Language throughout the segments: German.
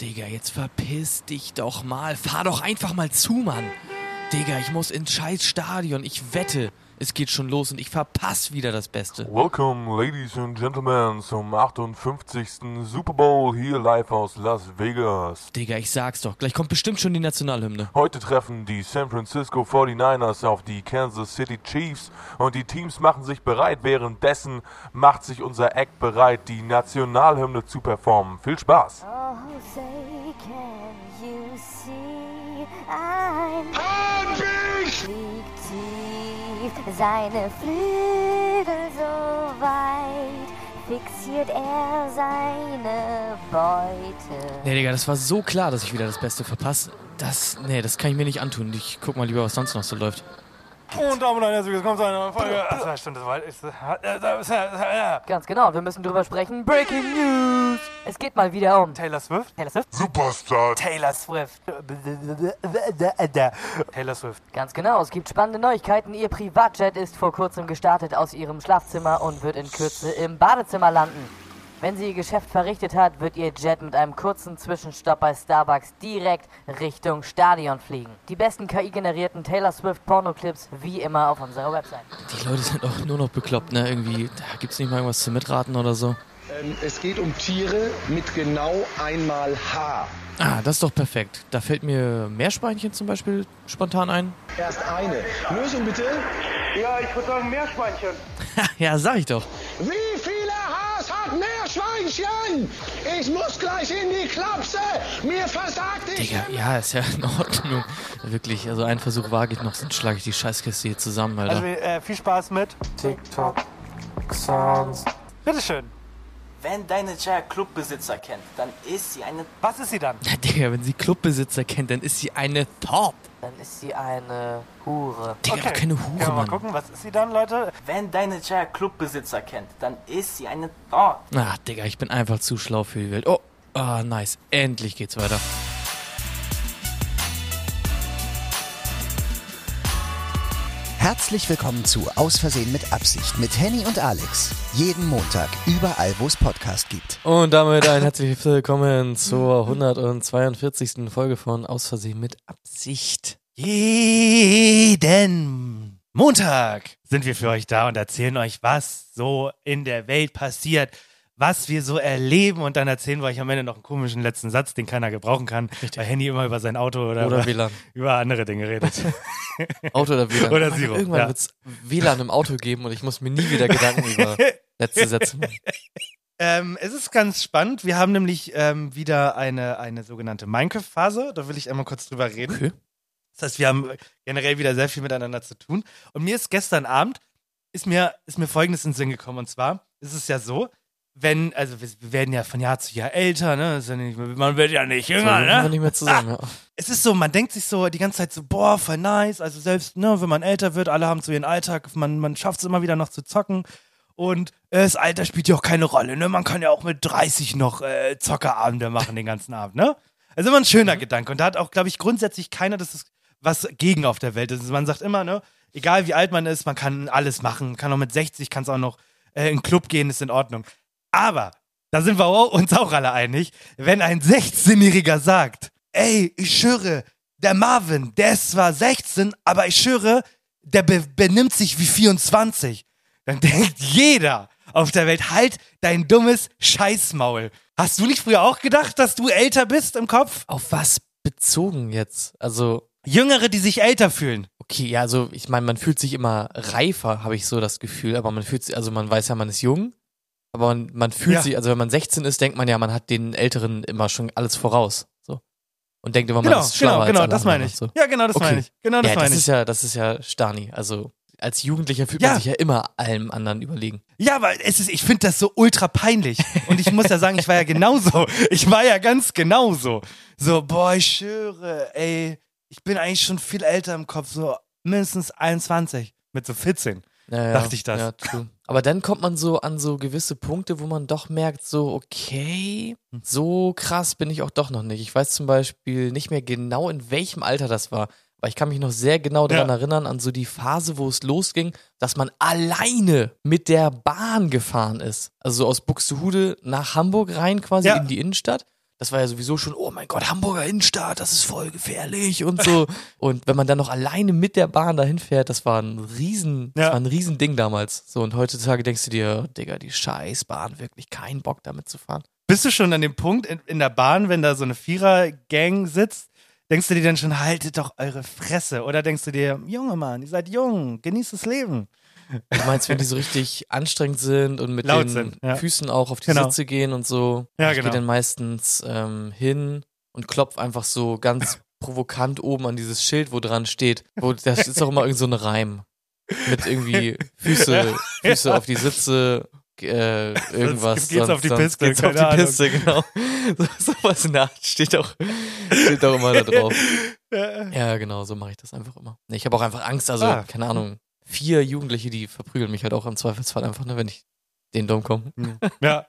Digga, jetzt verpiss dich doch mal. Fahr doch einfach mal zu, Mann. Digga, ich muss ins scheiß Stadion. Ich wette, es geht schon los und ich verpasse wieder das Beste. Welcome, ladies and gentlemen, zum 58. Super Bowl hier live aus Las Vegas. Digga, ich sag's doch. Gleich kommt bestimmt schon die Nationalhymne. Heute treffen die San Francisco 49ers auf die Kansas City Chiefs und die Teams machen sich bereit. Währenddessen macht sich unser Act bereit, die Nationalhymne zu performen. Viel Spaß! Oh, say, can you see? Tief, seine Flügel so weit, fixiert er seine Beute. Nee, Digga, das war so klar, dass ich wieder das Beste verpasse. Das, nee, das kann ich mir nicht antun. Ich guck mal lieber, was sonst noch so läuft. Und Damen und Herren, herzlich willkommen zu einer Folge. Achso, stimmt, das war. Ist, ja. Ganz genau, wir müssen drüber sprechen. Breaking News! Es geht mal wieder um Taylor Swift? Taylor Swift. Superstar! Taylor Swift. Taylor Swift. Ganz genau, es gibt spannende Neuigkeiten. Ihr Privatjet ist vor kurzem gestartet aus ihrem Schlafzimmer und wird in Kürze im Badezimmer landen. Wenn sie ihr Geschäft verrichtet hat, wird ihr Jet mit einem kurzen Zwischenstopp bei Starbucks direkt Richtung Stadion fliegen. Die besten KI-generierten Taylor Swift Pornoclips wie immer auf unserer Website. Die Leute sind auch nur noch bekloppt, ne? Irgendwie, da gibt's nicht mal irgendwas zu mitraten oder so. Ähm, es geht um Tiere mit genau einmal Haar. Ah, das ist doch perfekt. Da fällt mir Meerschweinchen zum Beispiel spontan ein. Erst eine. Lösung bitte. Ja, ich würde sagen Meerschweinchen. ja, sag ich doch. Wie hat Meerschweinchen? Ich muss gleich in die Klapse. Mir versagt die Digga, ja, ist ja in Ordnung. Wirklich, also einen Versuch wage ich noch, sonst schlage ich die Scheißkiste hier zusammen, Alter. Also, äh, viel Spaß mit TikTok, Sounds. Bitteschön. Wenn deine Jaya Clubbesitzer kennt, dann ist sie eine Was ist sie dann? Ja, Digga, wenn sie Clubbesitzer kennt, dann ist sie eine Top. Dann ist sie eine Hure. Digga, doch keine Können Hure, wir mal Mann. gucken, was ist sie dann, Leute? Wenn deine Jaya Clubbesitzer kennt, dann ist sie eine Dog. Ah, Digga, ich bin einfach zu schlau für die Welt. Oh, ah, nice. Endlich geht's weiter. Herzlich willkommen zu Aus Versehen mit Absicht mit Henny und Alex. Jeden Montag, überall, wo es Podcast gibt. Und damit ein herzliches Willkommen zur 142. Folge von Aus Versehen mit Absicht. Jeden Montag sind wir für euch da und erzählen euch, was so in der Welt passiert, was wir so erleben und dann erzählen wir euch am Ende noch einen komischen letzten Satz, den keiner gebrauchen kann, weil Handy immer über sein Auto oder, Oder über, WLAN. über andere Dinge redet. Auto oder WLAN. Oder Zero, Irgendwann ja. wird's WLAN im Auto geben und ich muss mir nie wieder Gedanken über letzte Sätze machen. ähm, es ist ganz spannend. Wir haben nämlich ähm, wieder eine, eine sogenannte Minecraft-Phase. Da will ich einmal kurz drüber reden. Okay. Das heißt, wir haben generell wieder sehr viel miteinander zu tun. Und mir ist gestern Abend, ist mir, ist mir Folgendes in den Sinn gekommen. Und zwar ist es ja so, wenn, also wir, werden ja von Jahr zu Jahr älter, ne? Ist ja nicht, man wird ja nicht jünger, ne? nicht mehr zusammen. Ja. Es ist so, man denkt sich so die ganze Zeit so, boah, voll nice. Also selbst, ne, wenn man älter wird, alle haben so ihren Alltag, man, man schafft es immer wieder noch zu zocken. Und äh, das Alter spielt ja auch keine Rolle, ne? Man kann ja auch mit 30 noch äh, Zockerabende machen den ganzen Abend, ne? Also immer ein schöner Gedanke. Und da hat auch, glaube ich, grundsätzlich keiner das ist was gegen auf der Welt. Also man sagt immer, ne, egal wie alt man ist, man kann alles machen. Kann auch mit 60, kann es auch noch äh, in den Club gehen, ist in Ordnung. Aber, da sind wir uns auch alle einig, wenn ein 16-Jähriger sagt, ey, ich schwöre, der Marvin, der ist zwar 16, aber ich schwöre, der be benimmt sich wie 24. Dann denkt jeder auf der Welt, halt dein dummes Scheißmaul. Hast du nicht früher auch gedacht, dass du älter bist im Kopf? Auf was bezogen jetzt? Also, Jüngere, die sich älter fühlen. okay, ja, also ich meine, man fühlt sich immer reifer, habe ich so das Gefühl, aber man fühlt sich, also man weiß ja, man ist jung, aber man, man fühlt Ja. sich, also wenn man 16 ist, denkt man ja, man hat den Älteren immer schon alles voraus. So. Und denkt immer, man Genau, ist schlauer genau, genau, das meine ich. So. Ja, genau, das Okay. meine ich. Genau das ja, das meine ist ich. ja, das ist ja Stani. Also als Jugendlicher fühlt Ja. man sich ja immer allem anderen überlegen. Ja, aber es ist, ich finde das so ultra peinlich. Und ich muss ja sagen, ich war ja genauso. Ich war ja ganz genauso. So, boah, ich schwöre, ey, ich bin eigentlich schon viel älter im Kopf, so mindestens 21 mit so 14. Ja, ja. Dachte ich das. Ja, true. Aber dann kommt man so an so gewisse Punkte, wo man doch merkt, so, okay, Hm. so krass bin ich auch doch noch nicht. Ich weiß zum Beispiel nicht mehr genau, in welchem Alter das war. Aber ich kann mich noch sehr genau daran Ja. erinnern, an so die Phase, wo es losging, dass man alleine mit der Bahn gefahren ist. Also so aus Buxtehude nach Hamburg rein quasi Ja. in die Innenstadt. Das war ja sowieso schon, oh mein Gott, Hamburger Innenstadt, das ist voll gefährlich und so. und wenn man dann noch alleine mit der Bahn dahin fährt, das war ein riesen, das Ja. war ein riesen Ding damals. So, und heutzutage denkst du dir, Digga, die Scheißbahn, wirklich keinen Bock damit zu fahren. Bist du schon an dem Punkt in, in der Bahn, wenn da so eine Vierer-Gang sitzt, denkst du dir dann schon, haltet doch eure Fresse? Oder denkst du dir, Junge Mann, ihr seid jung, genießt das Leben? Du meinst, wenn die so richtig anstrengend sind und mit Laut den sind, ja. Füßen auch auf die Genau. Sitze gehen und so. Ja, ich genau. gehe dann meistens ähm, hin und klopf einfach so ganz provokant oben an dieses Schild, wo dran steht. Wo, da ist auch immer irgend so ein Reim. Mit irgendwie Füße, Füße auf die Sitze, äh, irgendwas. geht's auf die sonst Piste, Geht's auf die Ahnung. Piste, genau. So, sowas in der Art steht auch, steht auch immer da drauf. Ja, genau, so mache ich das einfach immer. Ich habe auch einfach Angst, also, Ah. keine Ahnung, vier Jugendliche, die verprügeln mich halt auch im Zweifelsfall einfach, ne, wenn ich den Dom komme. Ja.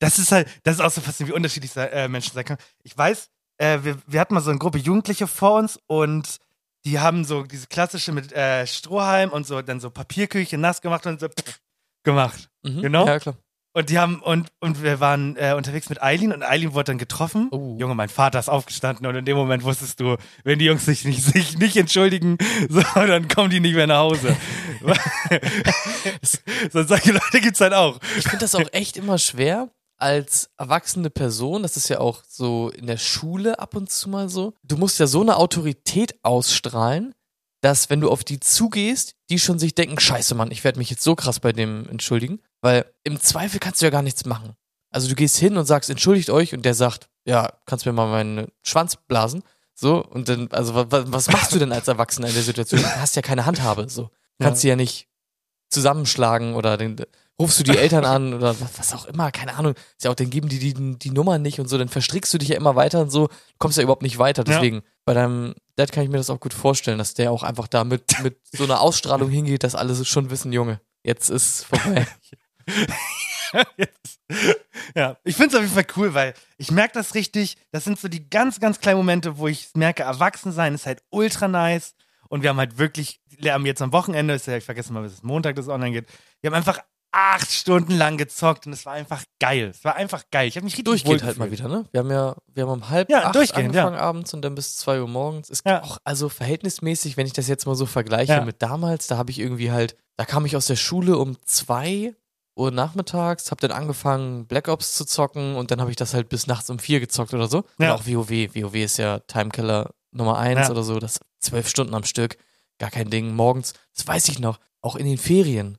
Das ist halt, das ist auch so faszinierend, wie unterschiedlich äh, Menschen sein können. Ich weiß, äh, wir, wir hatten mal so eine Gruppe Jugendliche vor uns und die haben so diese klassische mit äh, Strohhalm und so dann so Papierküche nass gemacht und so pff, gemacht. Mhm. Genau. Ja, klar. Und die haben, und, und wir waren äh, unterwegs mit Eileen und Eileen wurde dann getroffen. Oh. Junge, mein Vater ist aufgestanden und in dem Moment wusstest du, wenn die Jungs sich nicht, sich nicht entschuldigen, so, dann kommen die nicht mehr nach Hause. so, solche Leute gibt's halt auch. Ich finde das auch echt immer schwer als erwachsene Person, das ist ja auch so in der Schule ab und zu mal so. Du musst ja so eine Autorität ausstrahlen, dass wenn du auf die zugehst, die schon sich denken, scheiße Mann, ich werde mich jetzt so krass bei dem entschuldigen, weil im Zweifel kannst du ja gar nichts machen. Also du gehst hin und sagst, entschuldigt euch und der sagt, ja, kannst mir mal meinen Schwanz blasen. So, und dann, also wa- wa- was machst du denn als Erwachsener in der Situation? Du hast ja keine Handhabe, so. Kannst sie ja nicht zusammenschlagen oder den, rufst du die Eltern an oder was, auch immer, keine Ahnung. Ist ja auch, dann geben die, die die Nummer nicht und so, dann verstrickst du dich ja immer weiter und so, kommst ja überhaupt nicht weiter. Ja. Deswegen, bei deinem Dad kann ich mir das auch gut vorstellen, dass der auch einfach da mit, mit so einer Ausstrahlung hingeht, dass alle schon wissen, Junge, jetzt ist vorbei. Ja, ich finde es auf jeden Fall cool, weil ich merke das richtig. Das sind so die ganz, ganz kleinen Momente, wo ich merke, erwachsen sein ist halt ultra nice. Und wir haben halt wirklich, wir haben jetzt am Wochenende, ist ja, ich vergesse mal, bis es Montag das online geht, wir haben einfach acht Stunden lang gezockt und es war einfach geil. Es war einfach geil. Ich habe mich richtig Durchgeht halt mal wieder, ne? Wir haben ja, wir haben um halb Ja, acht durchgehend, ja. angefangen abends und dann bis zwei Uhr morgens. Ist Ja. auch, also verhältnismäßig, wenn ich das jetzt mal so vergleiche mit damals, da habe ich irgendwie halt, da kam ich aus der Schule um zwei Uhr nachmittags, habe dann angefangen Black Ops zu zocken und dann habe ich das halt bis nachts um vier gezockt oder so. Ja. Und auch WoW. WoW ist ja Timekiller Nummer eins Ja. oder so, das zwölf Stunden am Stück, gar kein Ding. Morgens, das weiß ich noch, auch in den Ferien,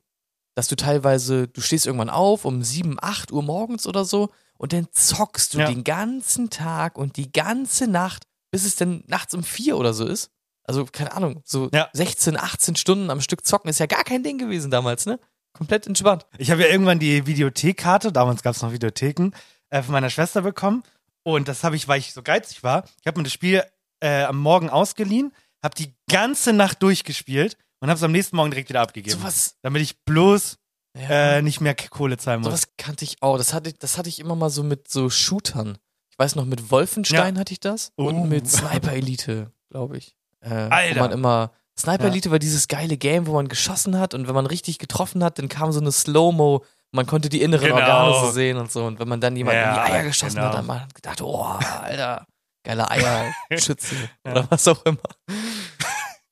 dass du teilweise, du stehst irgendwann auf um sieben, acht Uhr morgens oder so und dann zockst du Ja. den ganzen Tag und die ganze Nacht, bis es dann nachts um vier oder so ist. Also, keine Ahnung, so Ja. 16, 18 Stunden am Stück zocken ist ja gar kein Ding gewesen damals, ne? Komplett entspannt. Ich habe ja irgendwann die Videothekkarte, damals gab es noch Videotheken, äh, von meiner Schwester bekommen. Und das habe ich, weil ich so geizig war. Ich habe mir das Spiel äh, am Morgen ausgeliehen, habe die ganze Nacht durchgespielt und habe es am nächsten Morgen direkt wieder abgegeben. Sowas, damit ich bloß ja, äh, nicht mehr Kohle zahlen muss. sowas kannte ich auch. Das hatte, ich- das hatte ich immer mal so mit so Shootern. Ich weiß noch, mit Wolfenstein hatte ich das Oh. und mit Sniper Elite, glaube ich. Äh, Alter. Wo man immer. Sniper Ja. Elite war dieses geile Game, wo man geschossen hat und wenn man richtig getroffen hat, dann kam so eine Slow-Mo. Man konnte die inneren Genau. Organe so sehen und so. Und wenn man dann jemanden Ja, in die Eier geschossen genau. hat, dann hat man gedacht, oh, Alter, geiler Eierschütze. Oder was auch immer.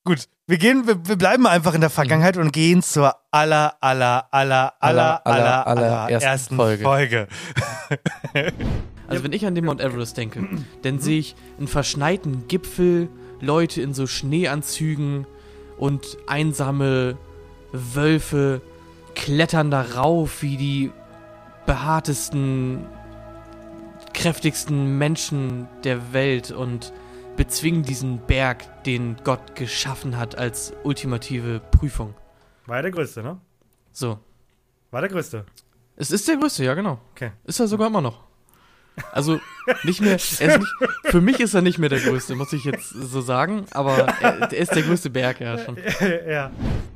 Gut, wir gehen, wir, wir bleiben einfach in der Vergangenheit und gehen zur aller, aller, aller, aller, Aller, aller, aller, aller ersten ersten Folge. Folge. Also wenn ich an den Mount Everest denke, dann sehe ich einen verschneiten Gipfel, Leute in so Schneeanzügen und einsame Wölfe klettern da rauf wie die behaartesten, kräftigsten Menschen der Welt und bezwingen diesen Berg, den Gott geschaffen hat als ultimative Prüfung. War ja der größte, ne? So. War der größte. Es ist der größte, ja, genau. Okay. Ist er sogar immer noch. Also nicht mehr, nicht, für mich ist er nicht mehr der größte, muss ich jetzt so sagen, aber er, er ist der größte Berg, ja schon. ja.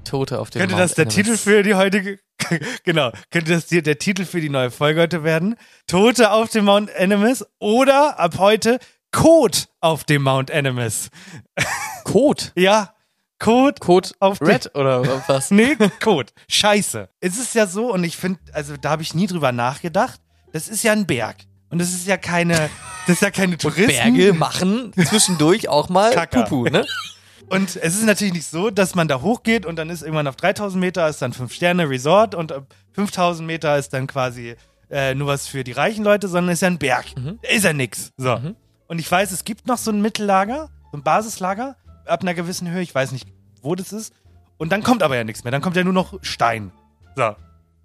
Tote auf dem Könnte Mount das der Everest. Titel für die heutige, genau, könnte das der Titel für die neue Folge heute werden? Tote auf dem Mount Animus oder ab heute Code auf dem Mount Animus. Code? Ja, Code. Code auf Red oder was? Nee, Code. Scheiße. Es ist ja so, und ich finde, also da habe ich nie drüber nachgedacht. Das ist ja ein Berg. Und das ist ja keine, das ist ja keine Touristen. Berge machen zwischendurch auch mal Kaka. Pupu, ne? Und es ist natürlich nicht so, dass man da hochgeht und dann ist irgendwann auf 3000 Meter ist dann 5 Sterne Resort und ab 5000 Meter ist dann quasi äh, nur was für die reichen Leute, sondern ist ja ein Berg. Ist ja nix. So. Und ich weiß, es gibt noch so ein Mittellager, so ein Basislager ab einer gewissen Höhe. Ich weiß nicht, wo das ist. Und dann kommt aber ja nichts mehr. Dann kommt ja nur noch Stein. So.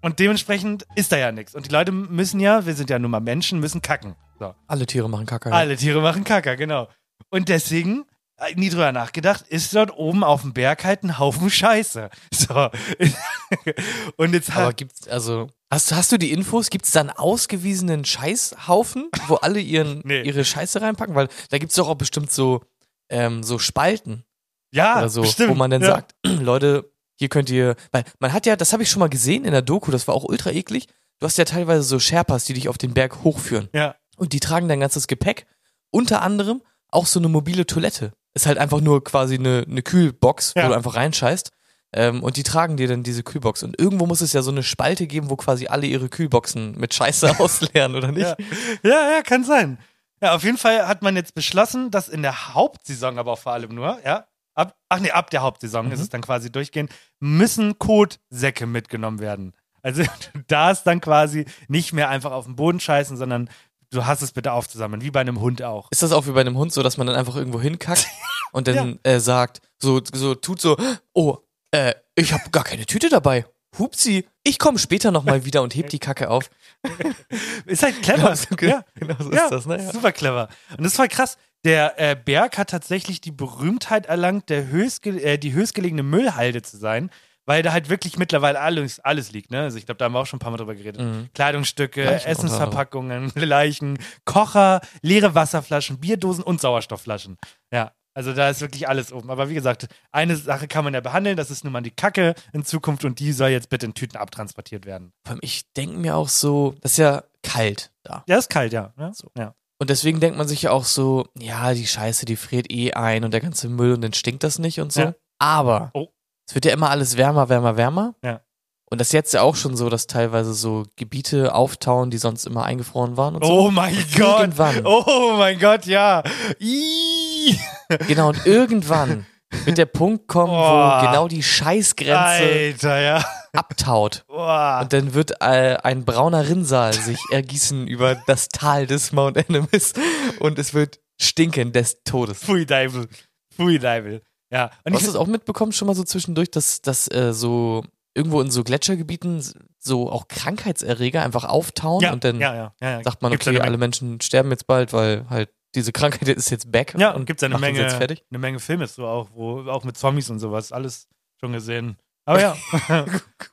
Und dementsprechend ist da ja nichts. Und die Leute müssen ja, wir sind ja nun mal Menschen, müssen kacken. So. Alle Tiere machen Kacke. ja. Alle Tiere machen Kacker, genau. Und deswegen, äh, nie drüber nachgedacht, ist dort oben auf dem Berg halt ein Haufen Scheiße. So. Und jetzt Aber hat, gibt's, also, hast, hast du die Infos? Gibt's da einen ausgewiesenen Scheißhaufen, wo alle ihren, Nee. ihre Scheiße reinpacken? Weil da gibt's doch auch bestimmt so, ähm, so Spalten ja, so, bestimmt. wo man dann ja. sagt, Leute, hier könnt ihr, weil man hat ja, das habe ich schon mal gesehen in der Doku, das war auch ultra eklig. Du hast ja teilweise so Sherpas, die dich auf den Berg hochführen. Ja. Und die tragen dein ganzes Gepäck. Unter anderem auch so eine mobile Toilette. Ist halt einfach nur quasi eine, eine Kühlbox, Ja. wo du einfach reinscheißt. Ähm, und die tragen dir dann diese Kühlbox. Und irgendwo muss es ja so eine Spalte geben, wo quasi alle ihre Kühlboxen mit Scheiße ausleeren, oder nicht? Ja. ja, ja, kann sein. Ja, auf jeden Fall hat man jetzt beschlossen, dass in der Hauptsaison aber auch vor allem nur, ja, ab, ach nee, ab der Hauptsaison Mhm. ist es dann quasi durchgehend, müssen Kotsäcke mitgenommen werden. Also du darfst dann quasi nicht mehr einfach auf den Boden scheißen, sondern du hast es bitte aufzusammeln, wie bei einem Hund auch. Ist das auch wie bei einem Hund so, dass man dann einfach irgendwo hinkackt und dann äh, sagt, so, so tut so, oh, äh, ich habe gar keine Tüte dabei. Hupsi, ich komme später nochmal wieder und heb die Kacke auf. Ist halt clever. Genau so, ge- ja. genau so ja, ist das, ne? Ja. Super clever. Und das ist voll krass. Der äh, Berg hat tatsächlich die Berühmtheit erlangt, der höchstge äh, die höchstgelegene Müllhalde zu sein, weil da halt wirklich mittlerweile alles, alles liegt. Ne? Also ich glaube, da haben wir auch schon ein paar Mal drüber geredet. Mhm. Kleidungsstücke, Leichen Essensverpackungen, Leichen, Kocher, leere Wasserflaschen, Bierdosen und Sauerstoffflaschen. Ja, also da ist wirklich alles oben. Aber wie gesagt, eine Sache kann man ja behandeln, das ist nun mal die Kacke in Zukunft und die soll jetzt bitte in Tüten abtransportiert werden. Vor allem, Ich denke mir auch so, das ist ja kalt da. Ja, ist kalt, ja. ja. So. ja. Und deswegen denkt man sich ja auch so, ja, die Scheiße, die friert eh ein und der ganze Müll und dann stinkt das nicht und so. Ja. Aber Oh. es wird ja immer alles wärmer, wärmer, wärmer. Ja. Und das ist jetzt ja auch schon so, dass teilweise so Gebiete auftauen, die sonst immer eingefroren waren und so. Oh mein Gott. Irgendwann. Oh mein Gott, ja. Ih. Genau, und irgendwann wird der Punkt kommen, Oh. wo genau die Scheißgrenze Alter, ja. Abtaut. Boah. Und dann wird äh, ein brauner Rinnsal sich ergießen über das Tal des Mount Animus und es wird stinken des Todes. Pfui Deibel. Pfui Deibel. Ja. Und Hast ich, du es auch mitbekommen schon mal so zwischendurch, dass, dass äh, so irgendwo in so Gletschergebieten so auch Krankheitserreger einfach auftauen ja, und dann ja, ja, sagt man, Gibt's okay, alle Menschen sterben jetzt bald, weil halt diese Krankheit ist jetzt back Ja, und und gibt's eine Menge, eine Menge Filme so auch, wo auch mit Zombies und sowas, alles schon gesehen. Aber ja.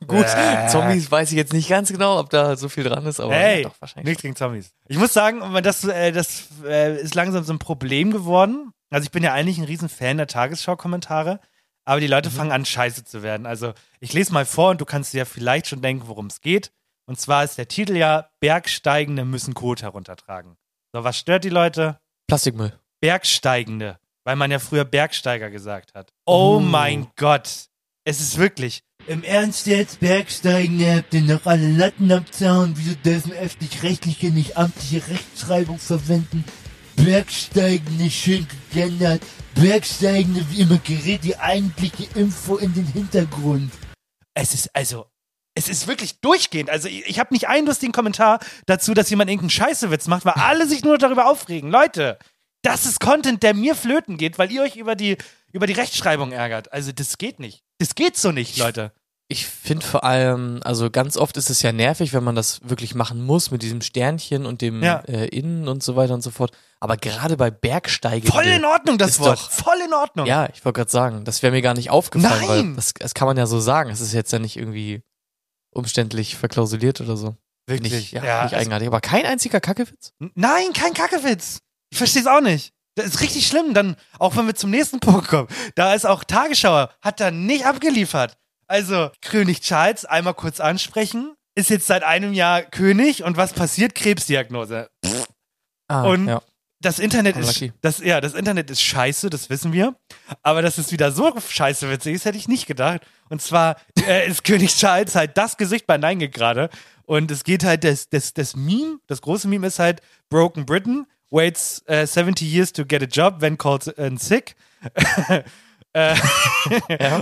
Gut, Äh. Zombies weiß ich jetzt nicht ganz genau, ob da so viel dran ist, aber Hey, doch wahrscheinlich. nichts gegen Zombies. Ich muss sagen, das, äh, das äh, ist langsam so ein Problem geworden. Also ich bin ja eigentlich ein riesen Fan der Tagesschau-Kommentare, aber die Mhm. Leute fangen an, scheiße zu werden. Also ich lese mal vor und du kannst dir ja vielleicht schon denken, worum es geht. Und zwar ist der Titel ja Bergsteigende müssen Kot heruntertragen. So, was stört die Leute? Plastikmüll. Bergsteigende, weil man ja früher Bergsteiger gesagt hat. Oh Oh. mein Gott. Es ist wirklich. Im Ernst jetzt, Bergsteigende, habt ihr noch alle Latten am Zaun? Wieso dürfen öffentlich-rechtliche nicht amtliche Rechtschreibung verwenden? Bergsteigende schön gegendert. Bergsteigende wie immer gerät die eigentliche Info in den Hintergrund. Es ist also, es ist wirklich durchgehend. Also ich, ich habe nicht einen lustigen Kommentar dazu, dass jemand irgendeinen Scheißewitz macht, weil alle sich nur darüber aufregen. Leute, das ist Content, der mir flöten geht, weil ihr euch über die, über die Rechtschreibung ärgert. Also das geht nicht. Das geht so nicht, Leute. Ich finde vor allem, also ganz oft ist es ja nervig, wenn man das wirklich machen muss mit diesem Sternchen und dem Ja. äh, Innen und so weiter und so fort. Aber gerade bei Bergsteigen. Voll in Ordnung, das Wort. doch- Voll in Ordnung. Ja, ich wollte gerade sagen, das wäre mir gar nicht aufgefallen, Nein! weil das, das kann man ja so sagen. Es ist jetzt ja nicht irgendwie umständlich verklausuliert oder so. Wirklich. Nicht, ja, Ja, nicht also- eigenartig. Aber kein einziger Kackewitz? Nein, kein Kackewitz. Ich verstehe es auch nicht. Das ist richtig schlimm. Dann, auch wenn wir zum nächsten Punkt kommen, da ist auch Tagesschau, hat da nicht abgeliefert. Also, König Charles, einmal kurz ansprechen, ist jetzt seit einem Jahr König und was passiert? Krebsdiagnose. Ah, Und ja. das Internet ist, das, ja, das Internet ist scheiße, das wissen wir. Aber dass es wieder so scheiße witzig ist, hätte ich nicht gedacht. Und zwar äh, ist König Charles halt das Gesicht bei Nein gerade. Und es geht halt, das, das, das Meme, das große Meme ist halt Broken Britain, waits äh, 70 years to get a job, when called in sick. äh,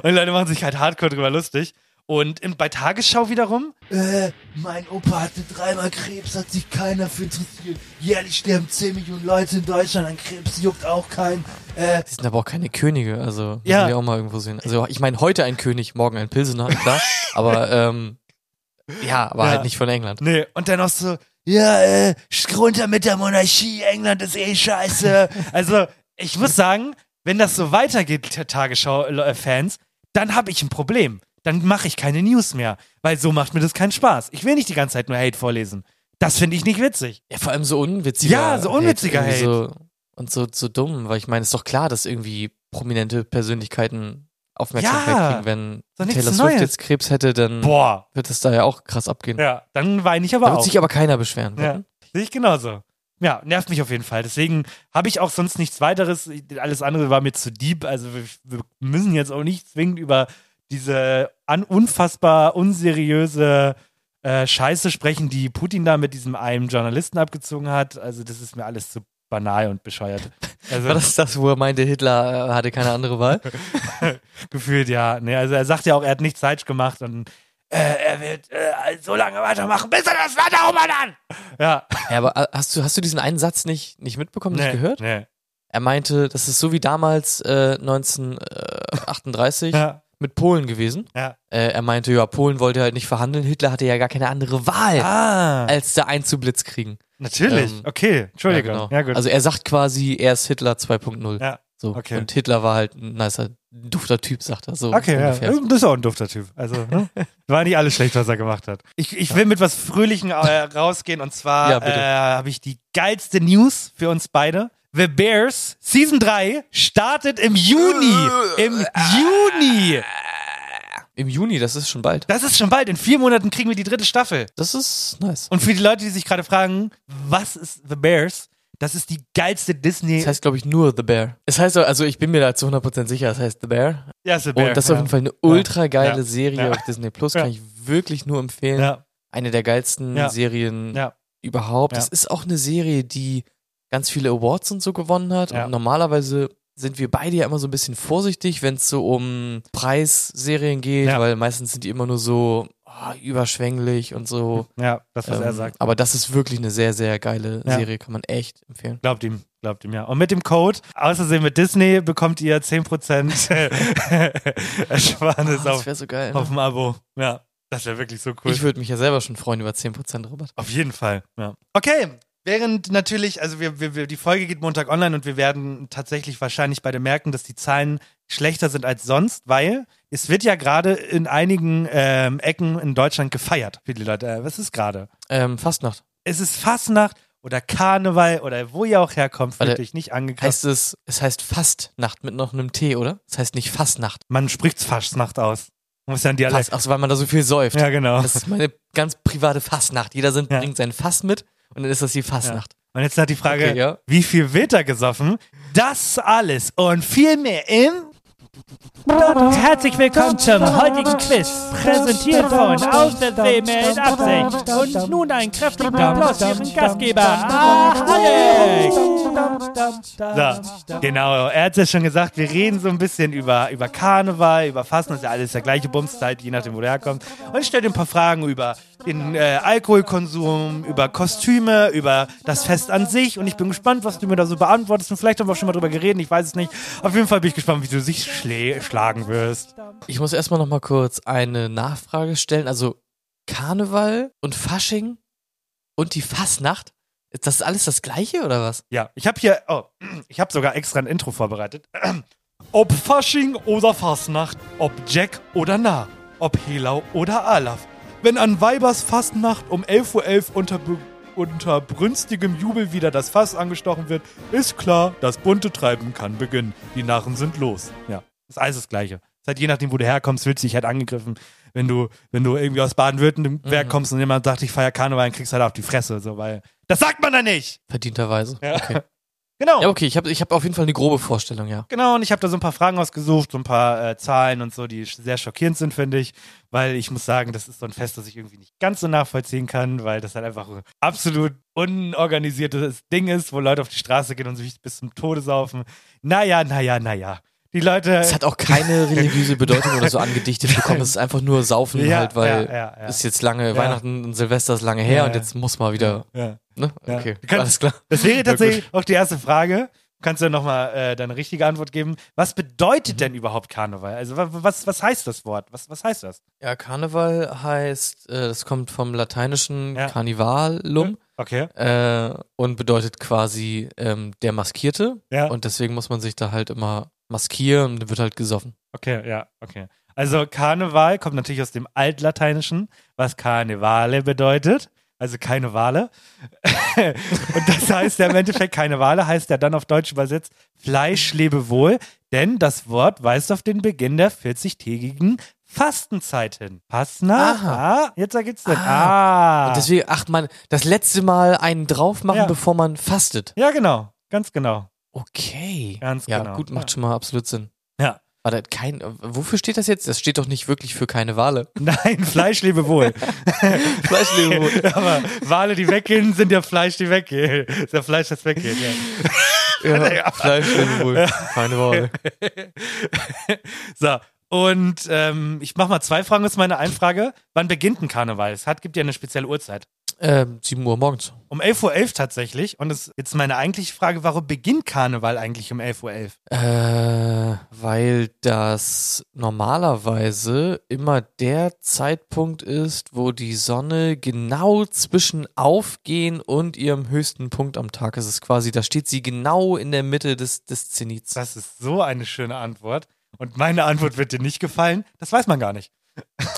Und Leute machen sich halt hardcore drüber lustig. Und in, bei Tagesschau wiederum, Äh, mein Opa hatte dreimal Krebs, hat sich keiner für interessiert. Jährlich sterben 10 Millionen Leute in Deutschland an Krebs, juckt auch keinen. Äh, Die sind aber auch keine Könige, also Ja. müssen wir auch mal irgendwo sehen. Also ich meine, heute ein König, morgen ein Pilsener, klar. aber ähm, ja, aber Ja. halt nicht von England. nee, und dann auch so, ja, äh, runter mit der Monarchie, England ist eh scheiße. Also, ich muss sagen, wenn das so weitergeht, Tagesschau-Fans, dann habe ich ein Problem. Dann mache ich keine News mehr, weil so macht mir das keinen Spaß. Ich will nicht die ganze Zeit nur Hate vorlesen. Das finde ich nicht witzig. Ja, vor allem so unwitziger Ja, so unwitziger irgendwie Hate. So, und so, so dumm, weil ich meine, ist doch klar, dass irgendwie prominente Persönlichkeiten Aufmerksamkeit Ja, kriegen. Wenn Taylor Swift Neues. jetzt Krebs hätte, dann Boah. wird es da ja auch krass abgehen. Ja, dann weine ich aber da wird auch. sich aber keiner beschweren. Ja, sehe ich genauso. Ja, nervt mich auf jeden Fall. Deswegen habe ich auch sonst nichts weiteres. Alles andere war mir zu deep. Also wir, wir müssen jetzt auch nicht zwingend über diese an, unfassbar unseriöse äh, Scheiße sprechen, die Putin da mit diesem einen Journalisten abgezogen hat. Also das ist mir alles zu banal und bescheuert. Also War das das, wo er meinte, Hitler äh, hatte keine andere Wahl? gefühlt ja. Ne, also er sagt ja auch, er hat nichts falsch gemacht und äh, er wird äh, so lange weitermachen, bis er das Land erobert hat. Ja. ja, aber äh, hast du, hast du diesen einen Satz nicht, nicht mitbekommen, nicht gehört? Nee. Er meinte, das ist so wie damals äh, 1938 Ja. Mit Polen gewesen. Ja. Äh, er meinte, ja, Polen wollte halt nicht verhandeln, Hitler hatte ja gar keine andere Wahl, Ah. als da einzublitz kriegen. Natürlich. Ähm, okay, Entschuldigung. Ja, genau. Ja. Also er sagt quasi, er ist Hitler 2.0. Ja, So. okay. Und Hitler war halt ein nicer, dufter Typ, sagt er so. okay, ja. ungefähr. Das ist auch ein dufter Typ. Also, ne? war nicht alles schlecht, was er gemacht hat. Ich, ich will mit was Fröhlichen äh, rausgehen und zwar Ja, äh, habe ich die geilste News für uns beide. The Bears Season 3 startet im Juni. Im Juni. Im Juni, das ist schon bald. Das ist schon bald. In vier Monaten kriegen wir die dritte Staffel. Das ist nice. Und für die Leute, die sich gerade fragen, was ist The Bears? Das ist die geilste Disney. Das heißt, glaube ich, nur The Bear. Es heißt, also ich bin mir da zu 100% sicher, es heißt The Bear. ja, The Bear. Und das ist ja. auf jeden Fall eine ultra geile Ja. Serie Ja. auf Disney Plus, kann ich wirklich nur empfehlen. Eine der geilsten. Serien überhaupt. Das ist auch eine Serie, die ganz viele Awards und so gewonnen hat. Ja. Und normalerweise sind wir beide ja immer so ein bisschen vorsichtig, wenn es so um Preisserien geht, Ja. weil meistens sind die immer nur so ah, überschwänglich und so. Ja, das, was er Ähm, sagt. Aber das ist wirklich eine sehr, sehr geile Ja. Serie, kann man echt empfehlen. Glaubt ihm, glaubt ihm, ja. Und mit dem Code, außersehen mit Disney, bekommt ihr 10% Ersparnis das auf, wäre so geil. Ne? auf dem Abo. Ja, das wäre wirklich so cool. Ich würde mich ja selber schon freuen über 10% Rabatt. auf jeden Fall, ja. Okay, während natürlich, also wir, wir, die Folge geht Montag online und wir werden tatsächlich wahrscheinlich beide merken, dass die Zahlen schlechter sind als sonst, weil es wird ja gerade in einigen ähm, Ecken in Deutschland gefeiert. Viele Leute, äh, was ist gerade? Ähm, Fastnacht. Es ist Fastnacht oder Karneval oder wo ihr auch herkommt, fühlt Warte, euch nicht angegriffen. Heißt es, es heißt Fastnacht mit noch einem T, oder? Es heißt nicht Fastnacht. Man spricht's Fastnacht aus. Man muss ja ein Dialekt. Fast, ach so, weil man da so viel säuft. Ja, genau. Das ist meine ganz private Fastnacht. Jeder sind, Ja. bringt sein Fass mit und dann ist das die Fastnacht. Und jetzt hat die Frage, Okay, ja. wie viel wird da gesoffen? Das alles und viel mehr im Herzlich willkommen zum heutigen Quiz, präsentiert von Aus der See mit Absicht. Und nun ein kräftigen Applaus für Ihren Gastgeber, Alex. So, genau, er hat ja schon gesagt, wir reden so ein bisschen über, über Karneval, über Fasten, das ist ja alles der gleiche Bumszeit, je nachdem, wo der herkommt. Und ich stelle dir ein paar Fragen über den äh, Alkoholkonsum, über Kostüme, über das Fest an sich. Und ich bin gespannt, was du mir da so beantwortest. Und vielleicht haben wir auch schon mal drüber geredet, ich weiß es nicht. Auf jeden Fall bin ich gespannt, wie du dich schlä schlagen wirst. Ich muss erstmal noch mal kurz eine Nachfrage stellen. Also Karneval und Fasching und die Fastnacht, ist das alles das gleiche oder was? Ja, ich habe hier, oh, ich habe sogar extra ein Intro vorbereitet. Ob Fasching oder Fastnacht, ob Jack oder Nah, ob Helau oder Alaf. Wenn an Weibers Fastnacht um 11.11 Uhr unter, be- unter brünstigem Jubel wieder das Fass angestochen wird, ist klar, das bunte Treiben kann beginnen. Die Narren sind los. Ja, ist alles das Gleiche. Ist halt je nachdem, wo du herkommst, du dich halt angegriffen. Wenn du, wenn du irgendwie aus Baden-Württemberg kommst und jemand sagt, ich feier Karneval, dann kriegst du halt auf die Fresse, so, weil das sagt man da nicht! Verdienterweise. Ja. Okay. Genau. Ja, okay, ich habe ich hab auf jeden Fall eine grobe Vorstellung, ja. Genau, und ich habe da so ein paar Fragen ausgesucht, so ein paar äh, Zahlen und so, die sehr schockierend sind, finde ich. Weil ich muss sagen, das ist so ein Fest, das ich irgendwie nicht ganz so nachvollziehen kann, weil das halt einfach ein absolut unorganisiertes Ding ist, wo Leute auf die Straße gehen und sich bis zum Tode saufen. Naja, naja, naja. Die Leute. Es hat auch keine religiöse Bedeutung oder so angedichtet bekommen. Es ist einfach nur Saufen Ja, halt, weil ja, ja, ist jetzt lange. Weihnachten und Silvester ist lange her und jetzt muss mal wieder. Ne? Okay, kannst- alles klar. Das wäre tatsächlich auch die erste Frage. Kannst du nochmal äh, deine richtige Antwort geben? Was bedeutet denn überhaupt Karneval? Also wa- was, was heißt das Wort? Was, was heißt das? Ja, Karneval heißt, äh, das kommt vom lateinischen Carnivalum. Okay. Äh, und bedeutet quasi ähm, der Maskierte. Ja. Und deswegen muss man sich da halt immer maskieren und dann wird halt gesoffen. Okay, ja, okay. Also Karneval kommt natürlich aus dem Altlateinischen, was Karnevale bedeutet. Also keine Wale. Und das heißt ja im Endeffekt, keine Wale heißt ja dann auf Deutsch übersetzt Fleisch lebe wohl, denn das Wort weist auf den Beginn der 40-tägigen Fastenzeit hin. Fastnacht? Aha. Ah, jetzt ergibt's denn. Ah. Und deswegen, ach man, das letzte Mal einen drauf machen, Ja. bevor man fastet. Ja, genau. Ganz genau. Okay. Ganz ja, genau. gut, macht schon mal absolut Sinn. Ja. Warte, kein, wofür steht das jetzt? Das steht doch nicht wirklich für keine Wale. Nein, Fleisch lebe wohl. Fleisch lebe wohl. Aber Wale, die weggehen, sind ja Fleisch, die weggehen. Ist ja Fleisch, das weggeht, ja. Ja, Fleisch lebe wohl. Keine Wale. So, und ähm, ich mach mal zwei Fragen, das ist meine Einfrage. Wann beginnt ein Karneval? Es hat, gibt ja eine spezielle Uhrzeit. Ähm, 7 Uhr morgens. Um 11.11 Uhr tatsächlich. Und ist jetzt meine eigentliche Frage, warum beginnt Karneval eigentlich um 11.11 Uhr? Äh, weil das normalerweise immer der Zeitpunkt ist, wo die Sonne genau zwischen Aufgehen und ihrem höchsten Punkt am Tag ist. Es ist quasi, da steht sie genau in der Mitte des, des Zenits. Das ist so eine schöne Antwort. Und meine Antwort wird dir nicht gefallen. Das weiß man gar nicht.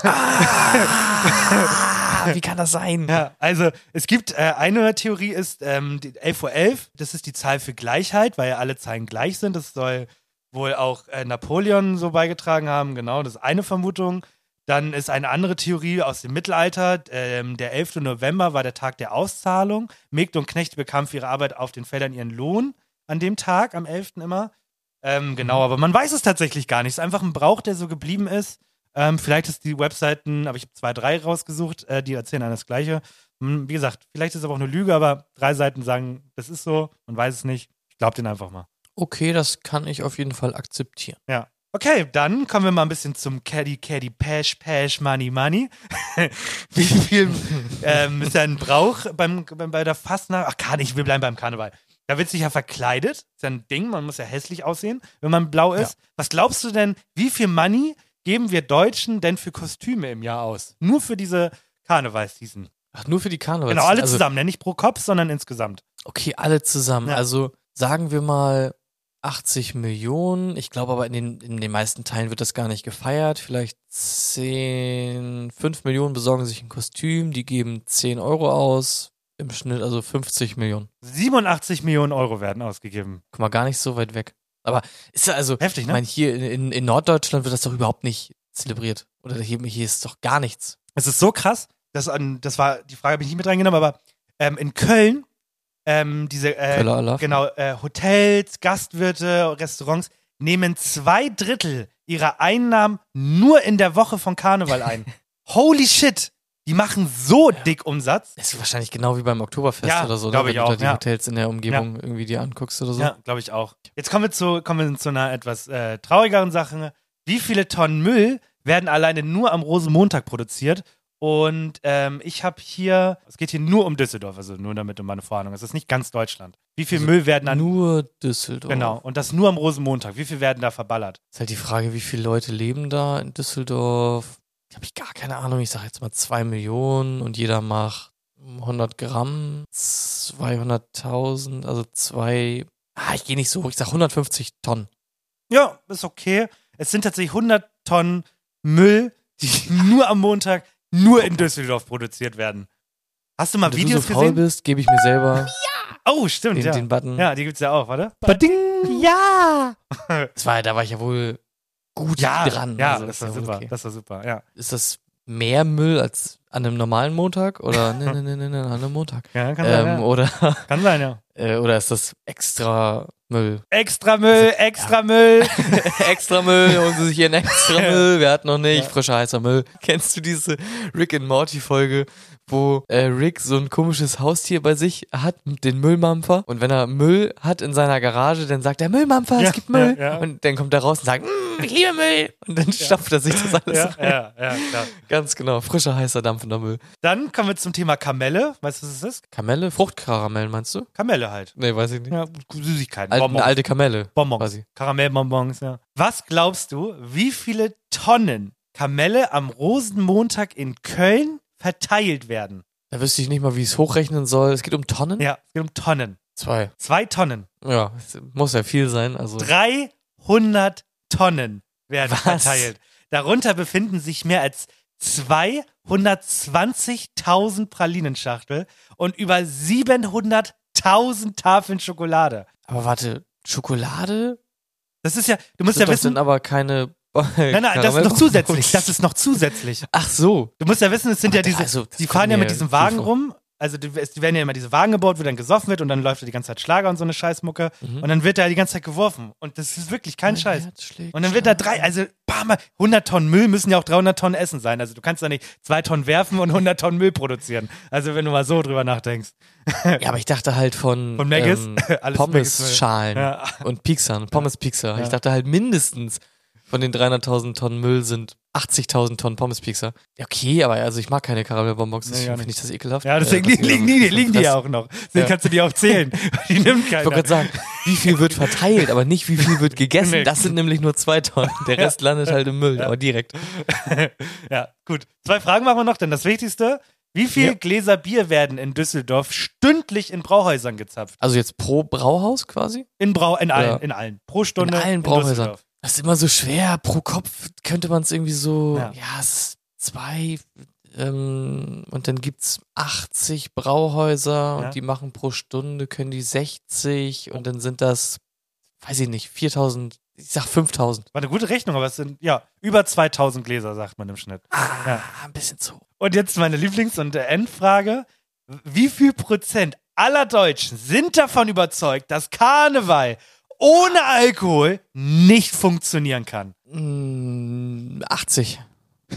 Ah, wie kann das sein? Ja, also es gibt äh, eine Theorie ist ähm, die 11.11 Uhr, das ist die Zahl für Gleichheit, weil ja alle Zahlen gleich sind. Das soll wohl auch äh, Napoleon so beigetragen haben, genau, das ist eine Vermutung. Dann ist eine andere Theorie aus dem Mittelalter, ähm, der 11. November war der Tag der Auszahlung. Mägde und Knechte bekamen für ihre Arbeit auf den Feldern ihren Lohn an dem Tag, am 11. immer. Ähm, genau, aber man weiß es tatsächlich gar nicht. Es ist einfach ein Brauch, der so geblieben ist. Ähm, vielleicht ist die Webseiten, aber ich habe zwei, drei rausgesucht, äh, die erzählen alles das Gleiche. Hm, wie gesagt, vielleicht ist es aber auch eine Lüge, aber drei Seiten sagen, das ist so, man weiß es nicht. Ich glaube den einfach mal. Okay, das kann ich auf jeden Fall akzeptieren. Ja. Okay, dann kommen wir mal ein bisschen zum Caddy, Caddy, Pash, Pash, Money, Money. Wie viel ähm, ist ja ein Brauch beim, beim, bei der Fastnacht? Ach, Karneval, ich will bleiben beim Karneval. Da wird sich ja verkleidet. Ist ja ein Ding, man muss ja hässlich aussehen, wenn man blau ist. Was glaubst du denn, wie viel Money geben wir Deutschen denn für Kostüme im Jahr aus? Nur für diese Karnevalsseason. Ach, nur für die Karneval. Genau, alle zusammen, ne? nicht pro Kopf, sondern insgesamt. Okay, alle zusammen. Ja. Also sagen wir mal 80 Millionen. Ich glaube aber in den, in den meisten Teilen wird das gar nicht gefeiert. Vielleicht 10, 5 Millionen besorgen sich ein Kostüm, die geben 10 Euro aus. Im Schnitt also 50 Millionen. 87 Millionen Euro werden ausgegeben. Guck mal, gar nicht so weit weg. Aber ist ja also, Heftig, ich ne? meine, hier in, in, Norddeutschland wird das doch überhaupt nicht zelebriert. Oder hier, hier ist doch gar nichts. Es ist so krass, dass an, das war, die Frage habe ich nicht mit reingenommen, aber ähm, in Köln, ähm, diese, äh, genau, äh, Hotels, Gastwirte, Restaurants nehmen zwei Drittel ihrer Einnahmen nur in der Woche von Karneval ein. Holy shit! Die machen so dick Umsatz. Das ist wahrscheinlich genau wie beim Oktoberfest Ja, oder so, ne? ich wenn du auch, da die ja. Hotels in der Umgebung irgendwie dir anguckst oder so. Ja, glaube ich auch. Jetzt kommen wir zu, kommen wir zu einer etwas äh, traurigeren Sache. Wie viele Tonnen Müll werden alleine nur am Rosenmontag produziert? Und ähm, ich habe hier, es geht hier nur um Düsseldorf, also nur damit um meine Vorhandlung. Es ist nicht ganz Deutschland. Wie viel Also Müll werden an. Nur Düsseldorf. Genau, und das nur am Rosenmontag. Wie viel werden da verballert? Ist halt die Frage, wie viele Leute leben da in Düsseldorf? Habe ich gar keine Ahnung. Ich sage jetzt mal zwei Millionen und jeder macht 100 Gramm, 200.000, also zwei. Ah, ich gehe nicht so hoch. Ich sag 150 Tonnen. Ja, ist okay. Es sind tatsächlich 100 Tonnen Müll, die nur am Montag nur in Düsseldorf produziert werden. Hast du mal Wenn Videos du so faul gesehen? bist, gebe ich mir selber Oh, stimmt, den, ja. den Button. Ja, die gibt's ja auch, warte. Bading! Ja! Das war, da war ich ja wohl gut Ja, dran. ja, Also, das ist war ja super. okay. Das war super, ja. Ist das mehr Müll als an einem normalen Montag? Oder nee, nee, nee, nee, nee, an einem Montag? Ja, kann sein, ähm, ja. Oder, Kann sein, ja. äh, oder ist das extra Müll? Extra Müll, extra Müll. extra Müll, holen Sie sich hier einen extra Müll. Wer hat noch nicht? Ja. Frischer heißer Müll. Kennst du diese Rick and Morty Folge, wo äh, Rick so ein komisches Haustier bei sich hat, den Müllmampfer? Und wenn er Müll hat in seiner Garage, dann sagt er Müllmampfer, Ja, es gibt Müll. ja, ja. Und dann kommt er raus und sagt, "Mm, ich liebe Müll. Und dann stopft er sich das alles Ja, rein. ja, ja, klar. Ganz genau. Frischer, heißer, dampfender Müll. Dann kommen wir zum Thema Kamelle. Weißt du, was es ist? Kamelle? Fruchtkaramell meinst du? Kamelle halt. Nee, weiß ich nicht. Ja, Süßigkeiten. Al- Bonbons. eine alte Kamelle. Bonbons. quasi. Karamellbonbons, ja. Was glaubst du, wie viele Tonnen Kamelle am Rosenmontag in Köln verteilt werden? Da wüsste ich nicht mal, wie ich es hochrechnen soll. Es geht um Tonnen? Ja, es geht um Tonnen. Zwei. Zwei Tonnen. Ja, es muss ja viel sein. Also 300 Tonnen werden Was? verteilt. Darunter befinden sich mehr als 220.000 Pralinenschachtel und über 700.000 Tafeln Schokolade. Aber warte, Schokolade? Das ist ja, du musst sind ja wissen, dann aber keine. Nein, nein, das ist noch zusätzlich. Das ist noch zusätzlich. Ach so. Du musst ja wissen, es sind Aber ja diese, also, die fahren ja mit diesem Wagen rum. Also die, es- werden ja immer diese Wagen gebaut, wo dann gesoffen wird und dann läuft da die ganze Zeit Schlager und so eine Scheißmucke. Mhm. Und dann wird da die ganze Zeit geworfen. Und das ist wirklich kein Mein Scheiß. Und dann wird da drei, also paar mal 100 Tonnen Müll müssen ja auch 300 Tonnen Essen sein. Also du kannst da nicht zwei Tonnen werfen und 100 Tonnen Müll produzieren. Also wenn du mal so drüber nachdenkst. Ja, aber ich dachte halt von, Von Maggis? ähm. Pommes-Schalen Ja. und Pixern, Pommes-Pixer. Ja. Ich dachte halt mindestens von den 300.000 Tonnen Müll sind 80.000 Tonnen Pommes-Pixer. Ja, okay, aber also ich mag keine Karamellbonbons, Nee, deswegen gar finde ich das ekelhaft. Ja, deswegen Äh, liegen, die liegen, die, ja auch noch. Deswegen Ja. kannst du die auch zählen. Die nimmt Ich keiner. wollte gerade sagen, wie viel wird verteilt, aber nicht wie viel wird gegessen. Nee. Das sind nämlich nur zwei Tonnen. Der Rest landet halt im Müll, aber direkt. ja, gut. Zwei Fragen machen wir noch, denn das Wichtigste. Wie viel Ja. Gläser Bier werden in Düsseldorf stündlich in Brauhäusern gezapft? Also jetzt pro Brauhaus quasi? In Brau, in allen, Ja. in allen. Pro Stunde. In allen in Brauhäusern. Düsseldorf. Das ist immer so schwer. Pro Kopf könnte man es irgendwie so, Ja. ja, es ist zwei, ähm, und dann gibt's 80 Brauhäuser und Ja. die machen pro Stunde, können die 60 und dann sind das, weiß ich nicht, 4000, ich sag 5000. War eine gute Rechnung, aber es sind, ja, über 2000 Gläser, sagt man im Schnitt. Ja. Ah, ein bisschen zu. Und jetzt meine Lieblings- und äh, Endfrage. Wie viel Prozent aller Deutschen sind davon überzeugt, dass Karneval ohne Alkohol nicht funktionieren kann? Mm, 80.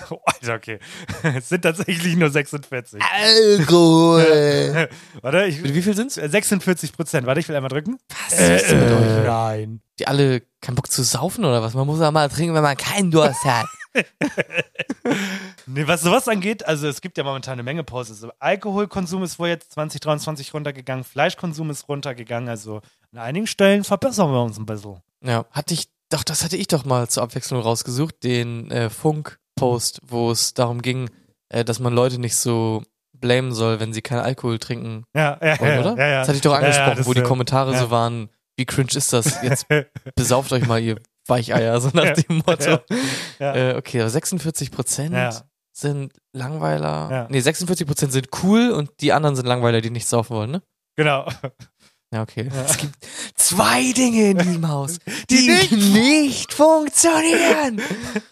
Oh, Alter, okay. Es sind tatsächlich nur 46. Alkohol. Warte, ich, Wie viel sind's? 46 Prozent. Warte, ich will einmal drücken. Was ist denn mit euch? Nein. Die alle keinen Bock zu saufen oder was? Man muss ja mal trinken, wenn man keinen Durst hat. Nee, was sowas angeht, also es gibt ja momentan eine Menge Posts. Also Alkoholkonsum ist wohl jetzt 2023 runtergegangen, Fleischkonsum ist runtergegangen. Also an einigen Stellen verbessern wir uns ein bisschen. Ja, hatte ich, doch, das hatte ich doch mal zur Abwechslung rausgesucht, den äh, Funk-Post, wo es darum ging, äh, dass man Leute nicht so blamen soll, wenn sie keinen Alkohol trinken. Ja, ja, wollen, ja, oder? ja, ja. Das hatte ich doch Ja, ja, angesprochen, das, wo die Kommentare ja. so waren, wie cringe ist das? Jetzt besauft euch mal, ihr Weicheier, so nach Ja, dem Motto. ja, ja. Äh, okay, aber 46 Prozent Ja. Sind Langweiler. Ja. Nee, 46 Prozent sind cool und die anderen sind Langweiler, die nicht saufen wollen, ne? Genau. Ja, okay. Es gibt zwei Dinge in diesem Haus, die, Die nicht- nicht, funktionieren.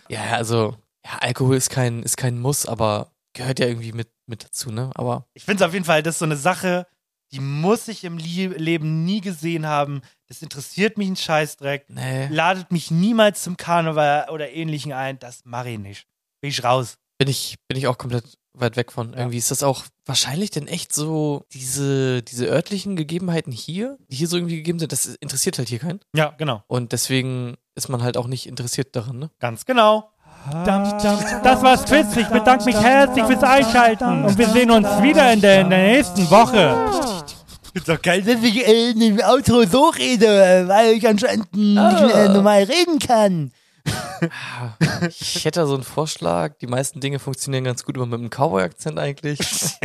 ja, also, ja, Alkohol ist kein, ist kein Muss, aber gehört ja irgendwie mit, mit dazu, ne? Aber Ich finde es auf jeden Fall, das ist so eine Sache, die muss ich im Lie Leben nie gesehen haben. Das interessiert mich ein Scheißdreck. nee, Ladet mich niemals zum Karneval oder ähnlichen ein. Das mache ich nicht. Bin ich raus. Bin ich, bin ich auch komplett weit weg von. Ja. Irgendwie ist das auch wahrscheinlich denn echt so, diese, diese örtlichen Gegebenheiten hier, die hier so irgendwie gegeben sind, das interessiert halt hier keinen. Ja, genau. Und deswegen ist man halt auch nicht interessiert daran, ne? Ganz genau. Das war's Twitch. Ich bedanke mich herzlich fürs Einschalten. Und wir sehen uns wieder in der, in der nächsten Woche. Ist doch geil, dass ich äh, in dem Outro so rede, weil ich anscheinend nicht mehr normal reden kann. Ich hätte so einen Vorschlag. Die meisten Dinge funktionieren ganz gut immer mit einem Cowboy-Akzent eigentlich.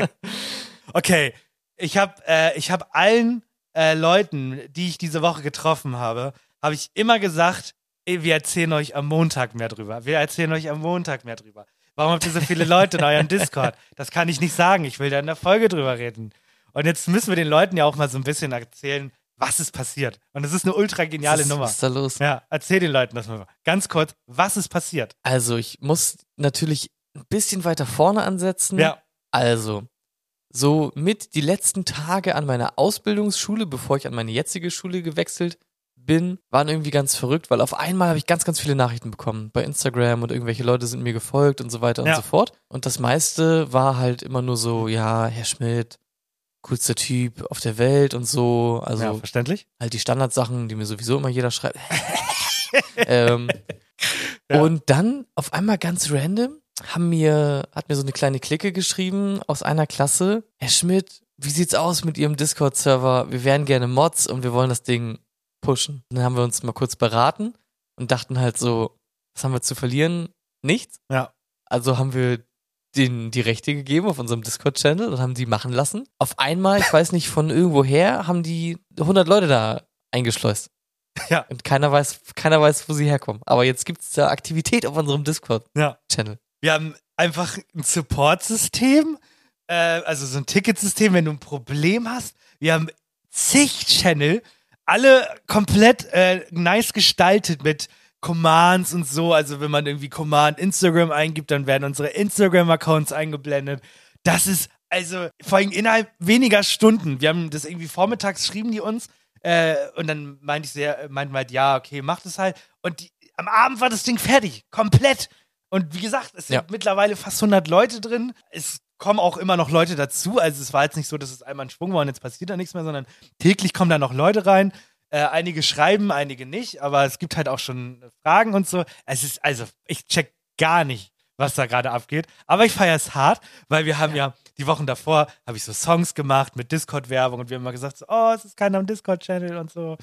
Okay, ich habe äh, hab allen äh, Leuten, die ich diese Woche getroffen habe, habe ich immer gesagt, ey, wir erzählen euch am Montag mehr drüber. Wir erzählen euch am Montag mehr drüber. Warum habt ihr so viele Leute in eurem Discord? Das kann ich nicht sagen. Ich will da in der Folge drüber reden. Und jetzt müssen wir den Leuten ja auch mal so ein bisschen erzählen, was ist passiert. Und es ist eine ultra geniale Was Nummer. was ist da los? Ja, erzähl den Leuten das mal. Ganz kurz, was ist passiert? Also, ich muss natürlich ein bisschen weiter vorne ansetzen. Ja. Also, so mit die letzten Tage an meiner Ausbildungsschule, bevor ich an meine jetzige Schule gewechselt bin, waren irgendwie ganz verrückt, weil auf einmal habe ich ganz, ganz viele Nachrichten bekommen bei Instagram und irgendwelche Leute sind mir gefolgt und so weiter Ja. und so fort. Und das meiste war halt immer nur so, ja, Herr Schmidt, coolster Typ auf der Welt und so. Also ja, verständlich. halt die Standardsachen, die mir sowieso immer jeder schreibt. ähm, Ja. Und dann auf einmal ganz random haben mir, hat mir so eine kleine Clique geschrieben aus einer Klasse. Herr Schmidt, wie sieht's aus mit Ihrem Discord-Server? Wir wären gerne Mods und wir wollen das Ding pushen. Dann haben wir uns mal kurz beraten und dachten halt so, was haben wir zu verlieren? Nichts. Ja. Also haben wir denen die Rechte gegeben auf unserem Discord-Channel und haben die machen lassen. Auf einmal, ich weiß nicht, von irgendwoher haben die 100 Leute da eingeschleust. Ja. Und keiner weiß, keiner weiß, wo sie herkommen. Aber jetzt gibt's da Aktivität auf unserem Discord-Channel. Ja. Wir haben einfach ein Support-System, äh, also so ein Ticketsystem, wenn du ein Problem hast. Wir haben zig Channel, alle komplett äh, nice gestaltet mit Commands und so. Also wenn man irgendwie Command Instagram eingibt, dann werden unsere Instagram-Accounts eingeblendet. Das ist also vor allem innerhalb weniger Stunden. Wir haben das irgendwie vormittags schrieben die uns äh, und dann meinte ich sehr, meinten wir halt, ja, okay, macht es halt. Und die, am Abend war das Ding fertig, komplett. Und wie gesagt, es sind Ja. mittlerweile fast 100 Leute drin. Es kommen auch immer noch Leute dazu. Also es war jetzt nicht so, dass es einmal ein Schwung war und jetzt passiert da nichts mehr, sondern täglich kommen da noch Leute rein. Äh, einige schreiben, einige nicht, aber es gibt halt auch schon Fragen und so. Es ist, also, ich check gar nicht, was da gerade abgeht. Aber ich feiere es hart, weil wir haben ja, die Wochen davor, habe ich so Songs gemacht mit Discord-Werbung und wir haben immer gesagt, so, oh, es ist keiner am Discord-Channel und so.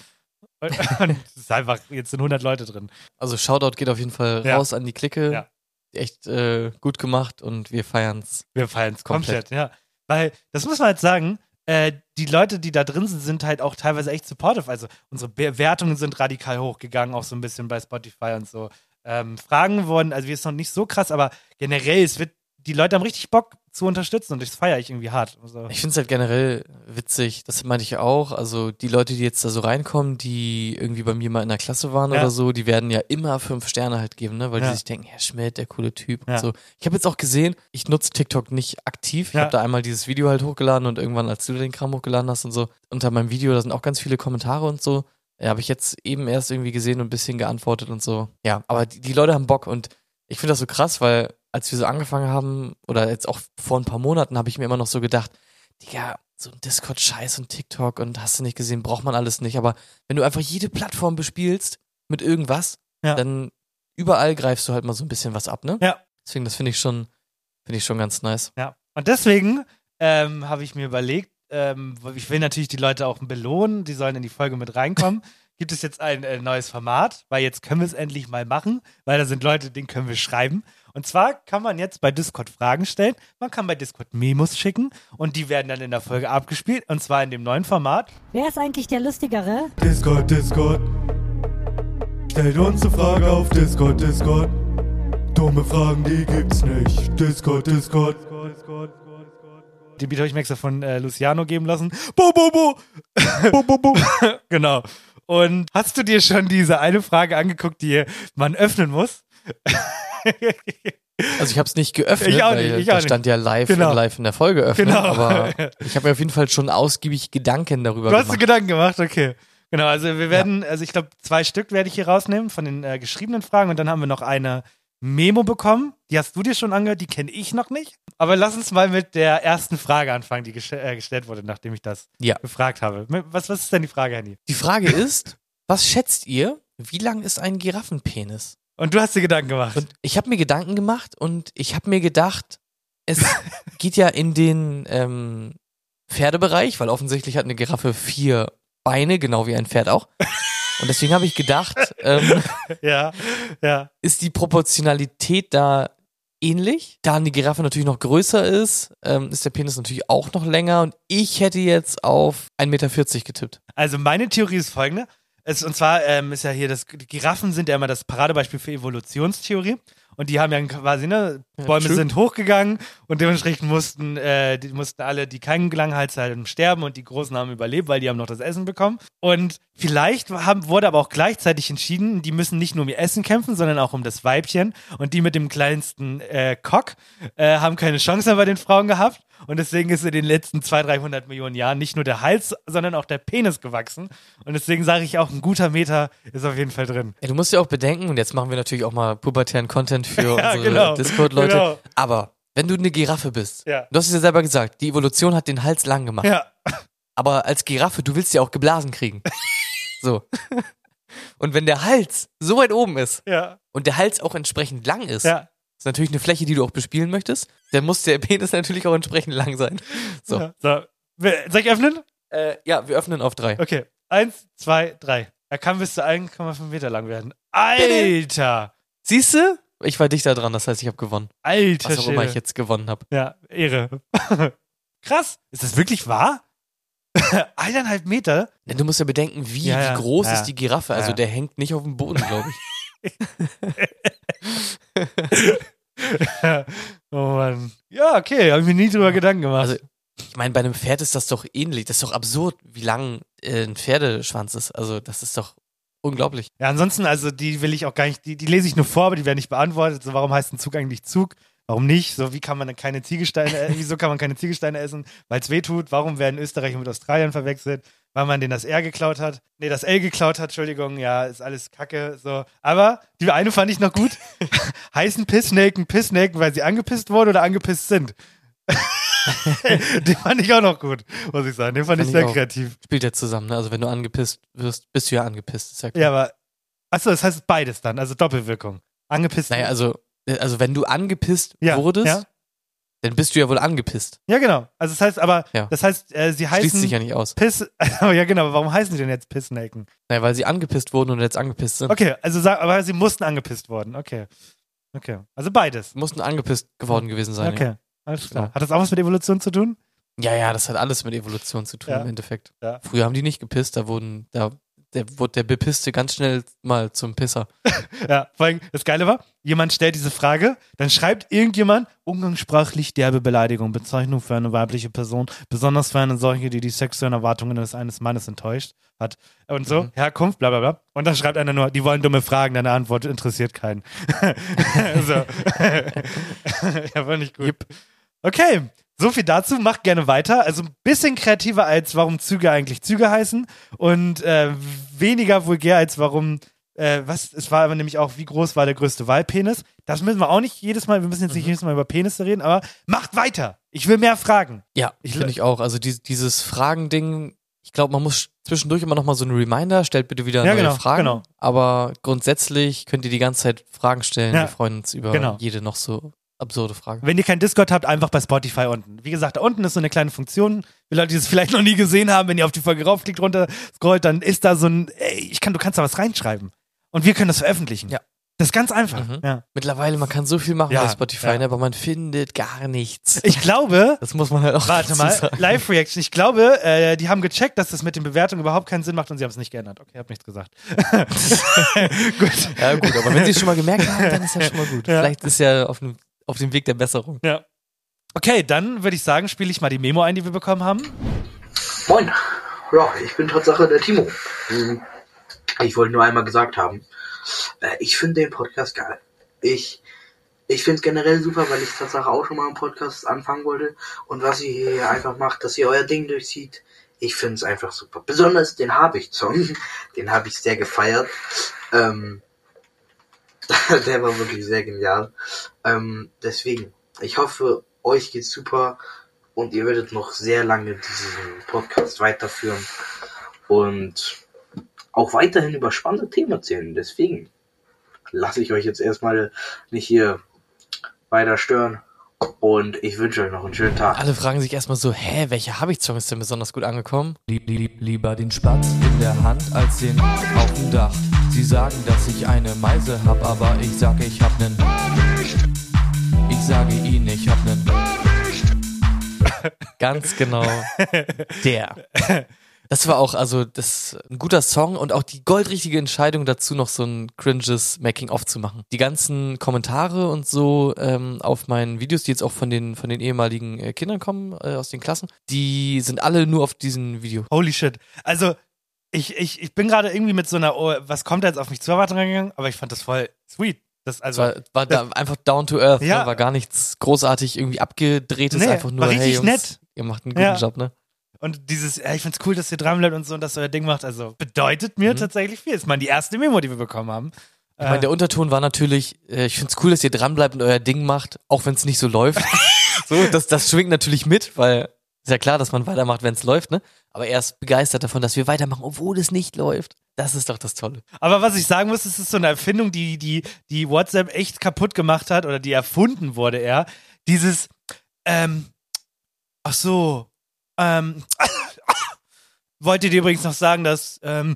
Und, und es ist einfach, jetzt sind 100 Leute drin. Also Shoutout geht auf jeden Fall Ja. raus an die Clique. Ja. Echt äh, gut gemacht und wir feiern's. Wir feiern es komplett. Komplett. ja. Weil, das muss man jetzt sagen, äh, die Leute, die da drin sind, sind halt auch teilweise echt supportive. Also unsere Bewertungen sind radikal hochgegangen, auch so ein bisschen bei Spotify und so. Ähm, Fragen wurden, also wir ist noch nicht so krass, aber generell, es wird, die Leute haben richtig Bock zu unterstützen und das feiere ich irgendwie hart. Also, Ich finde es halt generell witzig, das meinte ich auch. Also die Leute, die jetzt da so reinkommen, die irgendwie bei mir mal in der Klasse waren Ja. oder so, die werden ja immer fünf Sterne halt geben, ne? Weil Ja. die sich denken, Herr Schmidt, der coole Typ Ja. und so. Ich habe jetzt auch gesehen, ich nutze TikTok nicht aktiv. Ich habe da einmal dieses Video halt hochgeladen und irgendwann, als du den Kram hochgeladen hast und so, unter meinem Video, da sind auch ganz viele Kommentare und so. Ja, habe ich jetzt eben erst irgendwie gesehen und ein bisschen geantwortet und so. Ja, aber die, die Leute haben Bock und ich finde das so krass, weil als wir so angefangen haben, oder jetzt auch vor ein paar Monaten, habe ich mir immer noch so gedacht, Digga, so ein Discord-Scheiß und TikTok und hast du nicht gesehen, braucht man alles nicht. Aber wenn du einfach jede Plattform bespielst mit irgendwas, Ja. dann überall greifst du halt mal so ein bisschen was ab, ne? Ja. Deswegen, das finde ich schon, finde ich schon ganz nice. Ja. Und deswegen ähm, habe ich mir überlegt, ähm, ich will natürlich die Leute auch belohnen, die sollen in die Folge mit reinkommen. Gibt es jetzt ein äh, neues Format, weil jetzt können wir es endlich mal machen, weil da sind Leute, denen können wir schreiben. Und zwar kann man jetzt bei Discord Fragen stellen, man kann bei Discord Memos schicken und die werden dann in der Folge abgespielt und zwar in dem neuen Format. Wer ist eigentlich der Lustigere? Discord, Discord. Stellt uns eine Frage auf Discord, Discord. Dumme Fragen, die gibt's nicht. Discord, Discord. Die Beat habe ich mir extra von äh, Luciano geben lassen. Bo, bo, bo. bo, bo, bo. genau. Und hast du dir schon diese eine Frage angeguckt, die man öffnen muss? Also ich habe es nicht geöffnet, Ich auch weil nicht, ich da auch nicht. stand ja live, Genau. live in der Folge öffnen. Genau. Aber ich habe mir auf jeden Fall schon ausgiebig Gedanken darüber Du hast gemacht. Gedanken gemacht, okay. Genau, also wir werden, also ich glaube, zwei Stück werde ich hier rausnehmen von den äh, geschriebenen Fragen und dann haben wir noch eine Memo bekommen. Die hast du dir schon angehört, die kenne ich noch nicht. Aber lass uns mal mit der ersten Frage anfangen, die gestell- äh, gestellt wurde, nachdem ich das Ja. gefragt habe. Was, was ist denn die Frage, Handy? Die Frage ist, was schätzt ihr, wie lang ist ein Giraffenpenis? Und du hast dir Gedanken gemacht. Und ich habe mir Gedanken gemacht und ich habe mir gedacht, es geht ja in den ähm, Pferdebereich, weil offensichtlich hat eine Giraffe vier Beine, genau wie ein Pferd auch. Und deswegen habe ich gedacht, ähm, ja, ja. ist die Proportionalität da ähnlich? Da eine Giraffe natürlich noch größer ist, ähm, ist der Penis natürlich auch noch länger und ich hätte jetzt auf 1,40 Meter getippt. Also meine Theorie ist folgende. Es, und zwar ähm, ist ja hier, das, die Giraffen sind ja immer das Paradebeispiel für Evolutionstheorie. Und die haben ja quasi, ne, Bäume true. sind hochgegangen und dementsprechend mussten, äh, die mussten alle, die keinen Langhals halten, sterben und die Großen haben überlebt, weil die haben noch das Essen bekommen. Und vielleicht haben, wurde aber auch gleichzeitig entschieden, die müssen nicht nur um ihr Essen kämpfen, sondern auch um das Weibchen. Und die mit dem kleinsten äh, Cock äh, haben keine Chance mehr bei den Frauen gehabt. Und deswegen ist in den letzten 200, 300 Millionen Jahren nicht nur der Hals, sondern auch der Penis gewachsen. Und deswegen sage ich auch, ein guter Meter ist auf jeden Fall drin. Ja, du musst ja auch bedenken, und jetzt machen wir natürlich auch mal pubertären Content für Ja, unsere genau, Discord-Leute. genau. Aber wenn du eine Giraffe bist, Ja. du hast es ja selber gesagt, die Evolution hat den Hals lang gemacht. Ja. Aber als Giraffe, du willst ja auch geblasen kriegen. so. Und wenn der Hals so weit oben ist Ja. und der Hals auch entsprechend lang ist, Ja. Ist natürlich eine Fläche, die du auch bespielen möchtest, dann muss der Penis natürlich auch entsprechend lang sein. So. Ja. so. Soll ich öffnen? Äh, ja, wir öffnen auf drei. Okay. Eins, zwei, drei. Er kann bis zu 1,5 Meter lang werden. Alter! Siehst du? Ich war dichter dran, das heißt, ich habe gewonnen. Alter Was auch immer ich jetzt gewonnen habe. Ja, Ehre. Krass. Ist das wirklich wahr? Eineinhalb Meter? Du musst ja bedenken, wie, Ja, ja. wie groß Ja. ist die Giraffe. Also der hängt nicht auf dem Boden, glaube ich. oh Mann. Ja, okay, habe ich mir nie drüber Gedanken gemacht. Also, ich meine, bei einem Pferd ist das doch ähnlich. Das ist doch absurd, wie lang äh, ein Pferdeschwanz ist. Also, das ist doch unglaublich. ja, ansonsten, also die will ich auch gar nicht, die, die lese ich nur vor, aber die werden nicht beantwortet. So, warum heißt ein Zug eigentlich Zug? Warum nicht? So, wie kann man keine Ziegelsteine, äh, wieso kann man keine Ziegelsteine essen? Weil es weh tut. Warum werden Österreicher mit Australien verwechselt? Weil man denen das R geklaut hat. Nee, das L geklaut hat, Entschuldigung, ja, ist alles Kacke, so. Aber die eine fand ich noch gut. Heißen Pissnaken Pissnaken, weil sie angepisst wurden oder angepisst sind. Den fand ich auch noch gut, muss ich sagen. Den fand, ich sehr auch. kreativ. Spielt ja zusammen, ne? Also, wenn du angepisst wirst, bist du ja angepisst. Ist ja klar. Ja, aber. Achso, das heißt beides dann, also Doppelwirkung. Angepisst. Naja, also, äh, also, wenn du angepisst Ja, wurdest, ja. Dann bist du ja wohl angepisst. Ja, genau. Also das heißt aber, Ja. das heißt, äh, sie heißen Schließt sich ja nicht aus. Piss. ja, genau. Aber warum heißen sie denn jetzt Pissnaken? Naja, weil sie angepisst wurden und jetzt angepisst sind. Okay, also sag, aber sie mussten angepisst worden. Okay. Okay. Also beides. Mussten angepisst geworden gewesen sein. Okay. Ja. Alles klar. Genau. Hat das auch was mit Evolution zu tun? ja, ja, das hat alles mit Evolution zu tun Ja. im Endeffekt. Ja. Früher haben die nicht gepisst, da wurden, da der, wurde der Bepisste ganz schnell mal zum Pisser. Ja, vor allem, das Geile war, jemand stellt diese Frage, dann schreibt irgendjemand umgangssprachlich derbe Beleidigung, Bezeichnung für eine weibliche Person, besonders für eine solche, die die sexuellen Erwartungen des eines Mannes enttäuscht hat. Und so, Mhm. Herkunft, bla bla bla. Und dann schreibt einer nur, die wollen dumme Fragen, deine Antwort interessiert keinen. so. ja, fand ich gut. Okay, so viel dazu. Macht gerne weiter. Also ein bisschen kreativer als warum Züge eigentlich Züge heißen und äh, weniger vulgär als warum äh, was, es war aber nämlich auch, wie groß war der größte Wahlpenis? Das müssen wir auch nicht jedes Mal, wir müssen jetzt nicht jedes Mal über Penisse reden, aber macht weiter. Ich will mehr Fragen. Ja, Ich- finde ich auch. Also die, dieses Fragending, ich glaube, man muss zwischendurch immer noch mal so einen Reminder, stellt bitte wieder Ja, neue genau, Fragen. genau. Aber grundsätzlich könnt ihr die ganze Zeit Fragen stellen. Ja, Wir freuen uns über genau. jede noch so absurde Frage. Wenn ihr kein Discord habt, einfach bei Spotify unten. Wie gesagt, da unten ist so eine kleine Funktion. Für Leute, die es vielleicht noch nie gesehen haben, wenn ihr auf die Folge raufklickt, runter scrollt, dann ist da so ein, ey, ich kann, du kannst da was reinschreiben. Und wir können das veröffentlichen. Ja. Das ist ganz einfach. Mhm. Ja. Mittlerweile, man kann so viel machen Ja, bei Spotify, ja. ne, aber man findet gar nichts. Ich glaube, Das muss man halt auch warte mal. Live-Reaction. Ich glaube, äh, die haben gecheckt, dass das mit den Bewertungen überhaupt keinen Sinn macht und sie haben es nicht geändert. Okay, hab nichts gesagt. gut. Ja gut, aber wenn sie es schon mal gemerkt haben, dann ist ja schon mal gut. Vielleicht ist ja auf dem, auf dem Weg der Besserung. Ja. Okay, dann würde ich sagen, spiele ich mal die Memo ein, die wir bekommen haben. Moin. Ja, ich bin Tatsache der Timo. Hm. Ich wollte nur einmal gesagt haben, äh, ich finde den Podcast geil. Ich, ich finde es generell super, weil ich Tatsache auch schon mal einen Podcast anfangen wollte. Und was ihr hier einfach macht, dass ihr euer Ding durchzieht, ich finde es einfach super. Besonders den Habicht-Song, den habe ich sehr gefeiert. Ähm, der war wirklich sehr genial. Ähm, deswegen, ich hoffe, euch geht's super und ihr werdet noch sehr lange diesen Podcast weiterführen und auch weiterhin über spannende Themen erzählen. Deswegen lasse ich euch jetzt erstmal nicht hier weiter stören. Und ich wünsche euch noch einen schönen Tag. Alle fragen sich erstmal so, hä, welcher Habicht-Song ist denn besonders gut angekommen? Lieb, lieb, lieber den Spatz in der Hand als den auf dem Dach. Sie sagen, dass ich eine Meise hab, aber ich sage, ich hab nen. Ich sage ihnen, ich hab nen. Ganz genau. Der. Das war auch, also, das ein guter Song und auch die goldrichtige Entscheidung dazu, noch so ein cringes Making-of zu machen. Die ganzen Kommentare und so ähm, auf meinen Videos, die jetzt auch von den von den ehemaligen äh, Kindern kommen äh, aus den Klassen, die sind alle nur auf diesem Video. Holy shit. Also, ich, ich, ich bin gerade irgendwie mit so einer, oh, was kommt da jetzt auf mich zu erwarten gegangen, aber ich fand das voll sweet. Das, also, war, war da einfach down to earth, Ja. ne? war gar nichts großartig irgendwie abgedrehtes, Nee, einfach nur, war hey richtig Jungs, nett. ihr macht einen guten Ja. Job, ne? Und dieses, ja, ich find's cool, dass ihr dran bleibt und so und dass ihr euer Ding macht. Also bedeutet mir tatsächlich viel. Ist mal die erste Memo, die wir bekommen haben. Mhm. Ich meine, Äh, der Unterton war natürlich, äh, ich find's cool, dass ihr dranbleibt und euer Ding macht, auch wenn es nicht so läuft. so, das, das schwingt natürlich mit, weil ist ja klar, dass man weitermacht, wenn es läuft, ne? Aber er ist begeistert davon, dass wir weitermachen, obwohl es nicht läuft. Das ist doch das Tolle. Aber was ich sagen muss, es ist so eine Erfindung, die, die, die WhatsApp echt kaputt gemacht hat oder die erfunden wurde eher. Dieses, ähm, ach so, ähm, wollte dir übrigens noch sagen, dass, ähm,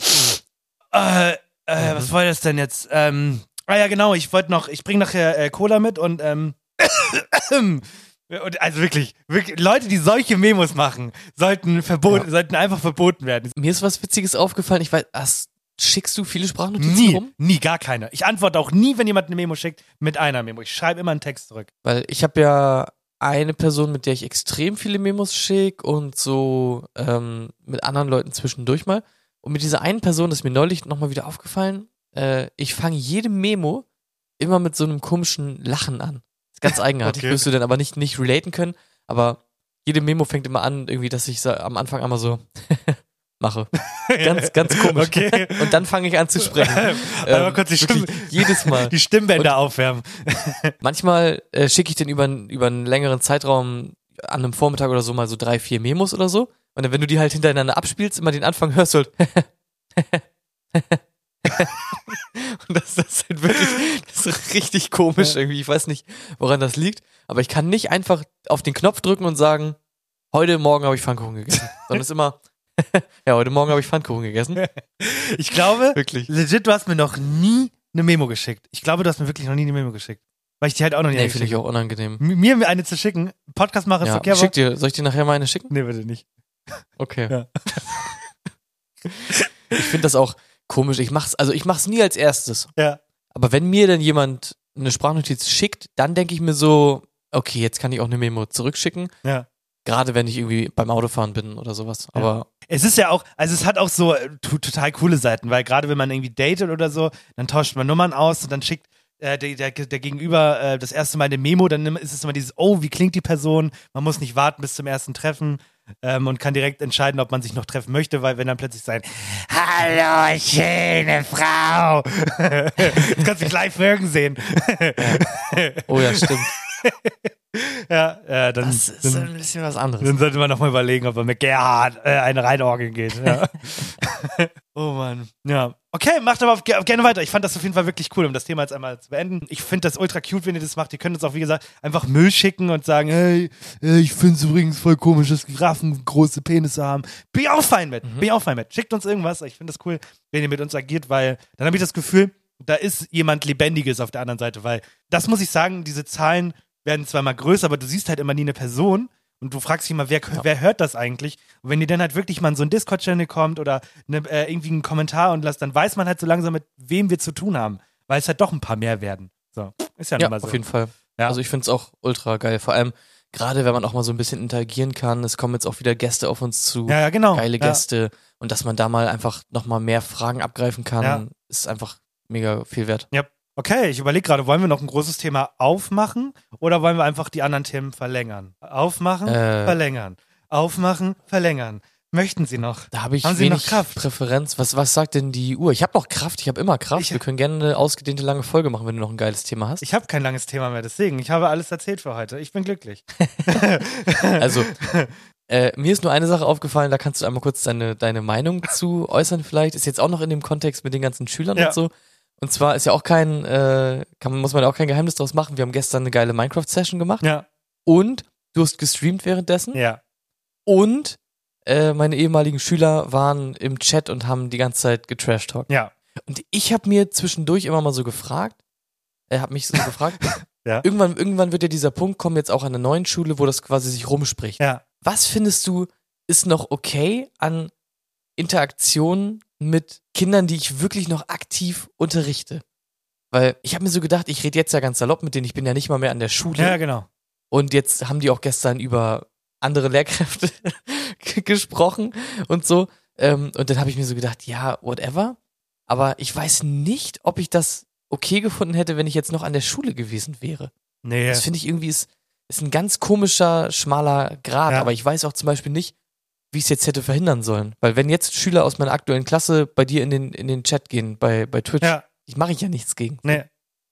äh, äh, was war das denn jetzt? Ähm, ah ja, genau, ich wollte noch, ich bringe nachher äh, Cola mit und, ähm, und also wirklich, wirklich, Leute, die solche Memos machen, sollten verboten, sollten einfach verboten werden. Mir ist was Witziges aufgefallen. Ich weiß, hast, schickst du viele Sprachnotizen Nie, rum? nie, gar keine. Ich antworte auch nie, wenn jemand eine Memo schickt, mit einer Memo. Ich schreibe immer einen Text zurück. Weil ich habe ja eine Person, mit der ich extrem viele Memos schicke und so ähm, mit anderen Leuten zwischendurch mal. Und mit dieser einen Person ist mir neulich nochmal wieder aufgefallen, äh, ich fange jede Memo immer mit so einem komischen Lachen an. Ganz eigenartig. Okay. Wirst du dann aber nicht, nicht relaten können, aber jede Memo fängt immer an, irgendwie, dass ich am Anfang einmal so mache. Ganz, ganz komisch. Okay. Und dann fange ich an zu sprechen. Einmal Ähm, kurz die, wirklich Stimm jedes Mal. die Stimmbänder aufwärmen. Manchmal äh, schicke ich den über, über einen längeren Zeitraum an einem Vormittag oder so mal so drei, vier Memos oder so. Und dann, wenn du die halt hintereinander abspielst, immer den Anfang hörst du halt. Und das, das ist halt wirklich, das ist richtig komisch irgendwie. Ich weiß nicht, woran das liegt. Aber ich kann nicht einfach auf den Knopf drücken und sagen, heute Morgen habe ich Pfannkuchen gegessen. Sondern es ist immer, ja, heute Morgen habe ich Pfannkuchen gegessen. Ich glaube, Wirklich. legit, du hast mir noch nie eine Memo geschickt. Ich glaube, du hast mir wirklich noch nie eine Memo geschickt. Weil ich die halt auch noch nie Nee, finde ich auch unangenehm. Mir eine zu schicken, Podcast mache, Ja, Verkehr. schick dir, soll ich dir nachher mal eine schicken? Nee, bitte nicht. Okay. Ja. Ich finde das auch komisch. Ich mach's, also ich mach's nie als erstes. Ja. Aber wenn mir dann jemand eine Sprachnotiz schickt, dann denke ich mir so, okay, jetzt kann ich auch eine Memo zurückschicken. Ja. Gerade wenn ich irgendwie beim Autofahren bin oder sowas. Aber Es ist ja auch, also es hat auch so äh, to- total coole Seiten, weil gerade wenn man irgendwie datet oder so, dann tauscht man Nummern aus und dann schickt äh, der, der, der Gegenüber äh, das erste Mal eine Memo, dann ist es immer dieses, oh, wie klingt die Person? Man muss nicht warten bis zum ersten Treffen ähm, und kann direkt entscheiden, ob man sich noch treffen möchte, weil wenn dann plötzlich sein, hallo, schöne Frau. Jetzt kannst du gleich Wirken sehen. Oh ja, stimmt. ja, ja, dann, Das ist dann, ein bisschen was anderes. dann sollte man nochmal überlegen, ob man mit Gerhard äh, eine Reinorgeln geht. Ja. oh Mann. Ja. Okay, macht aber gerne weiter. Ich fand das auf jeden Fall wirklich cool, um das Thema jetzt einmal zu beenden. Ich finde das ultra cute, wenn ihr das macht. Ihr könnt uns auch, wie gesagt, einfach Müll schicken und sagen, hey, äh, ich finde es übrigens voll komisch, dass Giraffen große Penisse haben. Bin auch fein mit. Bin ich auch fein mit. Schickt uns irgendwas. Ich finde das cool, wenn ihr mit uns agiert, weil dann habe ich das Gefühl, da ist jemand Lebendiges auf der anderen Seite, weil das muss ich sagen, diese Zahlen werden zwar mal größer, aber du siehst halt immer nie eine Person und du fragst dich immer, wer, wer hört das eigentlich? Und wenn dir dann halt wirklich mal in so ein Discord-Channel kommt oder ne, äh, irgendwie einen Kommentar und lässt, dann weiß man halt so langsam, mit wem wir zu tun haben, weil es halt doch ein paar mehr werden. So, ist ja, Ja, nun mal so. auf jeden Fall. Ja. Also ich finde es auch ultra geil. Vor allem, gerade wenn man auch mal so ein bisschen interagieren kann. Es kommen jetzt auch wieder Gäste auf uns zu. Ja, ja, genau. Geile Ja. Gäste. Und dass man da mal einfach nochmal mehr Fragen abgreifen kann, Ja. ist einfach mega viel wert. Ja. Okay, ich überlege gerade, wollen wir noch ein großes Thema aufmachen oder wollen wir einfach die anderen Themen verlängern? Aufmachen, Äh. verlängern. Aufmachen, verlängern. Möchten Sie noch? Da habe ich Haben Sie wenig noch Kraft? Präferenz. Was, was sagt denn die Uhr? Ich habe noch Kraft, ich habe immer Kraft. Wir können gerne eine ausgedehnte lange Folge machen, wenn du noch ein geiles Thema hast. Ich habe kein langes Thema mehr, deswegen. Ich habe alles erzählt für heute. Ich bin glücklich. Also, äh, mir ist nur eine Sache aufgefallen, da kannst du einmal kurz deine, deine Meinung zu äußern vielleicht. Ist jetzt auch noch in dem Kontext mit den ganzen Schülern Ja. und so. Und zwar ist ja auch kein, äh, kann, muss man ja auch kein Geheimnis draus machen. Wir haben gestern eine geile Minecraft-Session gemacht. Ja. Und du hast gestreamt währenddessen. Ja. Und äh, meine ehemaligen Schüler waren im Chat und haben die ganze Zeit getrashtalkt. Ja. Und ich habe mir zwischendurch immer mal so gefragt, er hat mich so gefragt, Ja. irgendwann, irgendwann wird ja dieser Punkt kommen, jetzt auch an der neuen Schule, wo das quasi sich rumspricht. Ja. Was findest du, ist noch okay an Interaktionen mit Kindern, die ich wirklich noch aktiv unterrichte? Weil ich habe mir so gedacht, ich rede jetzt ja ganz salopp mit denen, ich bin ja nicht mal mehr an der Schule. Ja, genau. Und jetzt haben die auch gestern über andere Lehrkräfte gesprochen und so. Ähm, und dann habe ich mir so gedacht, ja, whatever. Aber ich weiß nicht, ob ich das okay gefunden hätte, wenn ich jetzt noch an der Schule gewesen wäre. Nee. Das finde ich irgendwie ist, ist ein ganz komischer, schmaler Grad. Ja. Aber ich weiß auch zum Beispiel nicht, wie ich es jetzt hätte verhindern sollen. Weil wenn jetzt Schüler aus meiner aktuellen Klasse bei dir in den, in den Chat gehen, bei, bei Twitch, Ja. ich mache ich ja nichts gegen. Nee.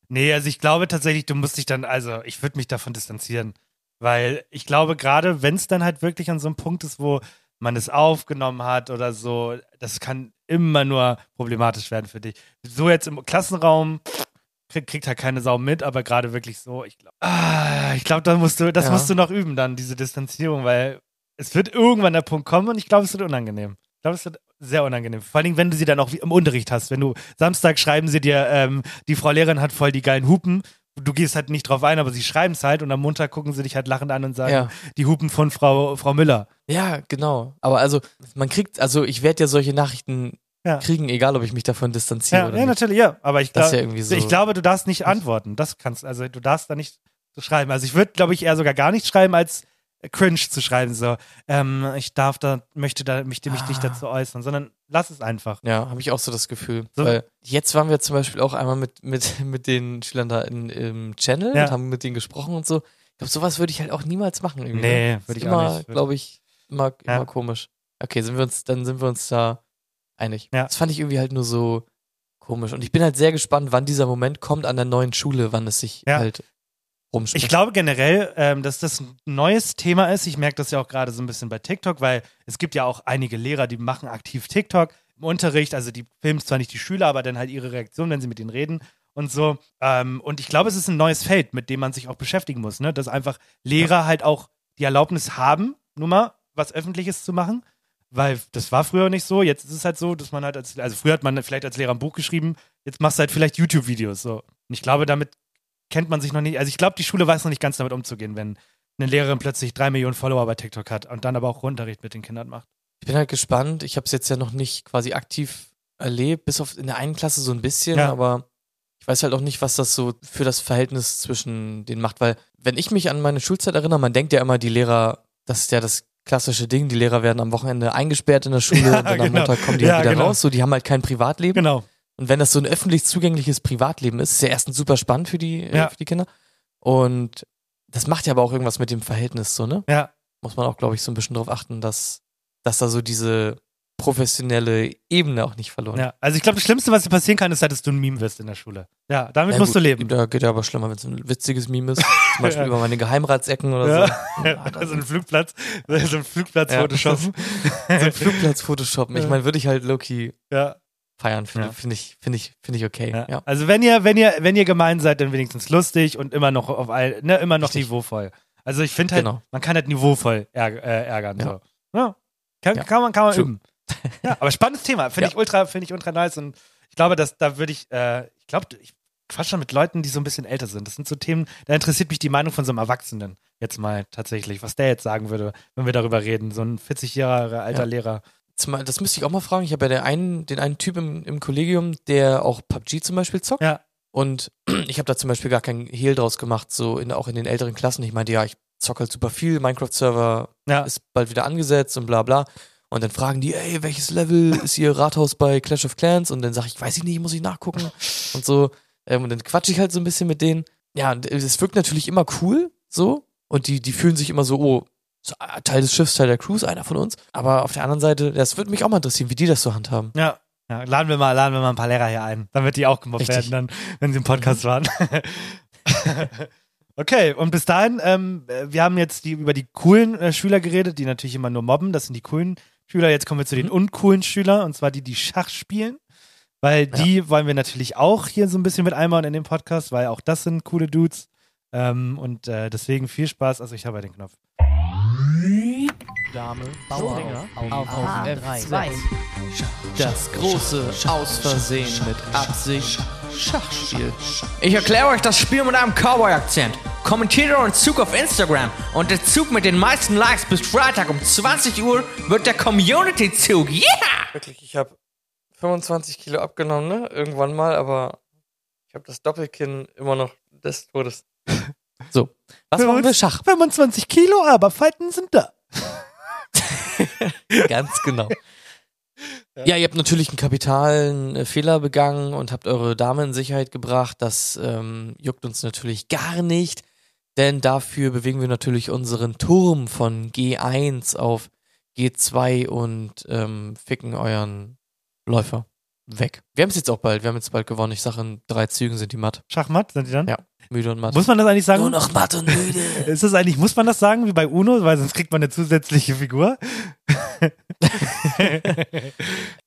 Nee, also ich glaube tatsächlich, du musst dich dann, also ich würde mich davon distanzieren. Weil ich glaube, gerade wenn es dann halt wirklich an so einem Punkt ist, wo man es aufgenommen hat oder so, das kann immer nur problematisch werden für dich. So jetzt im Klassenraum krieg, kriegt halt keine Sau mit, aber gerade wirklich so, ich glaube, ah, ich glaube, da musst du, das Ja. musst du noch üben dann, diese Distanzierung, weil es wird irgendwann der Punkt kommen und ich glaube, es wird unangenehm. Ich glaube, es wird sehr unangenehm. Vor Dingen, wenn du sie dann auch im Unterricht hast. Wenn du Samstag schreiben sie dir, ähm, die Frau Lehrerin hat voll die geilen Hupen. Du gehst halt nicht drauf ein, aber sie schreiben es halt und am Montag gucken sie dich halt lachend an und sagen, Ja. die Hupen von Frau, Frau Müller. Ja, genau. Aber also, man kriegt, also ich werde ja solche Nachrichten Ja. kriegen, egal ob ich mich davon distanziere Ja, oder ja nicht. natürlich, ja. Aber ich glaube, ja so. ich glaube, du darfst nicht antworten. Das kannst, also du darfst da nicht so schreiben. Also ich würde, glaube ich, eher sogar gar nicht schreiben, als cringe zu schreiben. So, ähm, ich darf da, möchte da, möchte mich nicht Ah. dazu äußern, sondern lass es einfach. Ja, habe ich auch so das Gefühl. So. Weil jetzt waren wir zum Beispiel auch einmal mit, mit, mit den Schülern da in, im Channel Ja. und haben mit denen gesprochen und so. Ich glaube, sowas würde ich halt auch niemals machen. Irgendwie. Nee, ne? würde Ist ich auch immer, nicht. glaube ich, immer, Ja. immer komisch. Okay, sind wir uns, dann sind wir uns da einig. Ja. Das fand ich irgendwie halt nur so komisch. Und ich bin halt sehr gespannt, wann dieser Moment kommt an der neuen Schule, wann es sich Ja. halt rumspricht. Ich glaube generell, ähm, dass das ein neues Thema ist. Ich merke das ja auch gerade so ein bisschen bei TikTok, weil es gibt ja auch einige Lehrer, die machen aktiv TikTok im Unterricht. Also die filmen zwar nicht die Schüler, aber dann halt ihre Reaktion, wenn sie mit denen reden und so. Ähm, und ich glaube, es ist ein neues Feld, mit dem man sich auch beschäftigen muss. Ne? Dass einfach Lehrer halt auch die Erlaubnis haben, nun mal was Öffentliches zu machen. Weil das war früher nicht so. Jetzt ist es halt so, dass man halt als, also früher hat man vielleicht als Lehrer ein Buch geschrieben, jetzt machst du halt vielleicht YouTube-Videos. So. Und ich glaube, damit kennt man sich noch nicht. Also ich glaube, die Schule weiß noch nicht ganz damit umzugehen, wenn eine Lehrerin plötzlich drei Millionen Follower bei TikTok hat und dann aber auch Unterricht mit den Kindern macht. Ich bin halt gespannt. Ich habe es jetzt ja noch nicht quasi aktiv erlebt, bis auf in der einen Klasse so ein bisschen, Ja. aber ich weiß halt auch nicht, was das so für das Verhältnis zwischen denen macht, weil wenn ich mich an meine Schulzeit erinnere, man denkt ja immer, die Lehrer, das ist ja das klassische Ding, die Lehrer werden am Wochenende eingesperrt in der Schule Ja, und dann am genau. Montag kommen die Ja, halt wieder genau. raus, so die haben halt kein Privatleben. Genau. Und wenn das so ein öffentlich zugängliches Privatleben ist, ist ja erstens super spannend für die, Ja. äh, für die Kinder. Und das macht ja aber auch irgendwas mit dem Verhältnis so, ne? Ja. Muss man auch, glaube ich, so ein bisschen drauf achten, dass, dass da so diese professionelle Ebene auch nicht verloren Ja, also ich glaube, das Schlimmste, was dir passieren kann, ist, halt, dass du ein Meme wirst in der Schule. Ja, damit Ja, musst gut, du leben. Da geht ja aber schlimmer, wenn es ein witziges Meme ist. Zum Beispiel Ja. über meine Geheimratsecken oder Ja. so. Ja, so ein Flugplatz, so ein Flugplatz Ja. photoshoppen. so ein Flugplatz photoshoppen. Ich Ja. meine, würde ich halt Loki Ja. Feiern. Finde Ja. find ich, finde ich, finde ich okay. Ja. Ja. Also wenn ihr, wenn ihr, wenn ihr gemein seid, dann wenigstens lustig und immer noch auf all, ne, immer noch Richtig. niveauvoll. Also ich finde halt, Genau. man kann halt niveauvoll ärg äh, ärgern. Ja. So. Kann, kann man, kann man True. üben. Ja, aber spannendes Thema. Finde ich ultra, finde ich ultra nice und ich glaube, dass da würde ich, äh, ich glaube, ich quatsch schon mit Leuten, die so ein bisschen älter sind. Das sind so Themen, da interessiert mich die Meinung von so einem Erwachsenen jetzt mal tatsächlich, was der jetzt sagen würde, wenn wir darüber reden. So ein 40 Jahre alter Ja. Lehrer. Das müsste ich auch mal fragen. Ich habe ja den einen, den einen Typ im, im Kollegium, der auch PUBG zum Beispiel zockt. Ja. Und ich habe da zum Beispiel gar keinen Hehl draus gemacht, so in, auch in den älteren Klassen. Ich meinte, ja, ich zocke halt super viel, Minecraft-Server Ja. ist bald wieder angesetzt und bla bla. Und dann fragen die, ey, welches Level ist ihr Rathaus bei Clash of Clans? Und dann sage ich, weiß ich nicht, muss ich nachgucken und so. Ähm, und dann quatsche ich halt so ein bisschen mit denen. Ja, es wirkt natürlich immer cool, so. Und die, die fühlen sich immer so, oh, so, ah, Teil des Schiffs, Teil der Crews, einer von uns. Aber auf der anderen Seite, das würde mich auch mal interessieren, wie die das so handhaben. Ja. Ja, laden wir mal, laden wir mal ein paar Lehrer hier ein, damit die auch gemobbt Richtig. werden, dann, wenn sie im Podcast waren. okay, und bis dahin, ähm, äh, wir haben jetzt die, über die coolen äh, Schüler geredet, die natürlich immer nur mobben. Das sind die coolen Schüler. Jetzt kommen wir zu den uncoolen Schülern, und zwar die, die Schach spielen. Weil die wollen wir natürlich auch hier so ein bisschen mit einbauen in den Podcast, weil auch das sind coole Dudes. Ähm, und äh, deswegen viel Spaß. Also ich habe ja den Knopf. Dame, Bauer auf- auf, auf F2. F2. Das große Aus Versehen mit Absicht Schachspiel. Ich erkläre euch das Spiel mit einem Cowboy-Akzent. Kommentiert euren Zug auf Instagram und der Zug mit den meisten Likes bis Freitag um 20 Uhr wird der Community-Zug. Yeah! Wirklich, ich habe 25 Kilo abgenommen, ne? Irgendwann mal, aber ich habe das Doppelkinn immer noch des Todes. So, was machen wir? Schach. 25 Kilo, aber Falten sind da. Ganz genau. Ja, ihr habt natürlich einen kapitalen äh, Fehler begangen und habt eure Dame in Sicherheit gebracht. Das ähm, juckt uns natürlich gar nicht, denn dafür bewegen wir natürlich unseren Turm von G1 auf G2 und ähm, ficken euren Läufer weg. Wir haben es jetzt auch bald. Wir haben jetzt bald gewonnen. Ich sage, in drei Zügen sind die matt. Schachmatt sind die dann? Ja, müde und matt. Muss man das eigentlich sagen? Nur noch matt und müde. Ist das eigentlich, muss man das sagen wie bei Uno, weil sonst kriegt man eine zusätzliche Figur?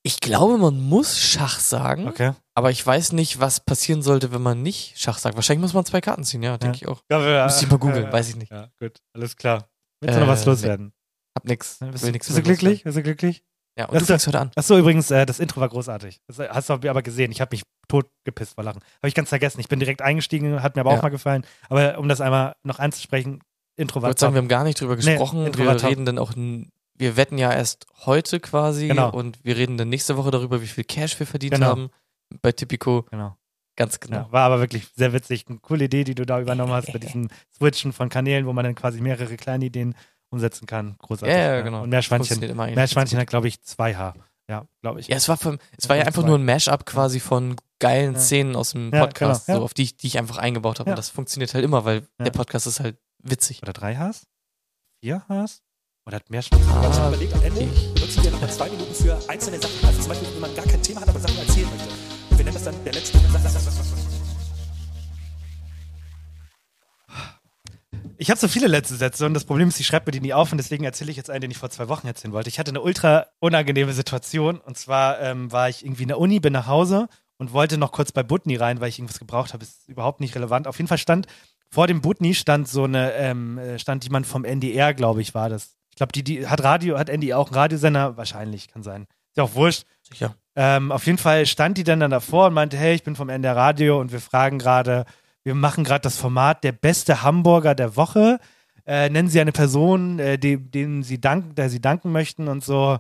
Ich glaube, man muss Schach sagen. Okay. Aber ich weiß nicht, was passieren sollte, wenn man nicht Schach sagt. Wahrscheinlich muss man zwei Karten ziehen, ja, denke ich auch. Ja, ja, Müsste ich mal googeln, weiß ich nicht. Ja, gut, alles klar. Willst du noch was Äh, loswerden? Hab nix. Bist, nix bist du glücklich? Bist du glücklich? Ja, und du fängst heute an. Achso, übrigens, äh, das Intro war großartig. Das hast du aber gesehen. Ich habe mich tot gepisst vor Lachen. Habe ich ganz vergessen. Ich bin direkt eingestiegen, hat mir aber Ja. auch mal gefallen. Aber um das einmal noch anzusprechen, Intro Ich war würde sagen, wir haben gar nicht drüber Nee, gesprochen. War wir top. reden dann auch, wir wetten ja erst heute quasi Genau. und wir reden dann nächste Woche darüber, wie viel Cash wir verdient Genau. haben bei Tipico. Genau. Ganz genau. Ja, war aber wirklich sehr witzig. Eine coole Idee, die du da übernommen hast, mit diesem Switchen von Kanälen, wo man dann quasi mehrere kleine Ideen umsetzen kann. Großartig. Ja, ja, genau. Und Meerschweinchen, Meerschweinchen hat, glaube ich, zwei H. Ja, glaube ich. Ja, es war, vom, es war ja einfach zwei. nur ein Mashup quasi von geilen Ja. Szenen aus dem Ja, Podcast, genau, ja. so, auf die ich, die ich einfach eingebaut habe. Ja. Und das funktioniert halt immer, weil Ja. der Podcast ist halt witzig. Oder drei Hs? Vier Hs? Oder hat Meerschweinchen? Ah, Ich habe überlegt, am Ende benutzen wir nochmal zwei Minuten für einzelne Sachen. Also zum Beispiel, wenn man gar kein Thema hat, aber Sachen erzählen möchte. Und wir nennen das dann der letzte. Ich habe so viele letzte Sätze und das Problem ist, ich schreibe mir die nie auf und deswegen erzähle ich jetzt einen, den ich vor zwei Wochen erzählen wollte. Ich hatte eine ultra unangenehme Situation und zwar ähm, war ich irgendwie in der Uni, bin nach Hause und wollte noch kurz bei Butni rein, weil ich irgendwas gebraucht habe. Ist überhaupt nicht relevant. Auf jeden Fall stand vor dem Butni stand so eine, ähm, äh, stand jemand vom NDR, glaube ich, war das. Ich glaube, die, die hat Radio, hat NDR auch einen Radiosender? Wahrscheinlich, kann sein. Ist ja auch wurscht. Sicher. Ähm, auf jeden Fall stand die dann, dann davor und meinte, hey, ich bin vom NDR Radio und wir fragen gerade, wir machen gerade das Format der beste Hamburger der Woche. Äh, nennen Sie eine Person, äh, dem, dem Sie danken, der Sie danken möchten und so.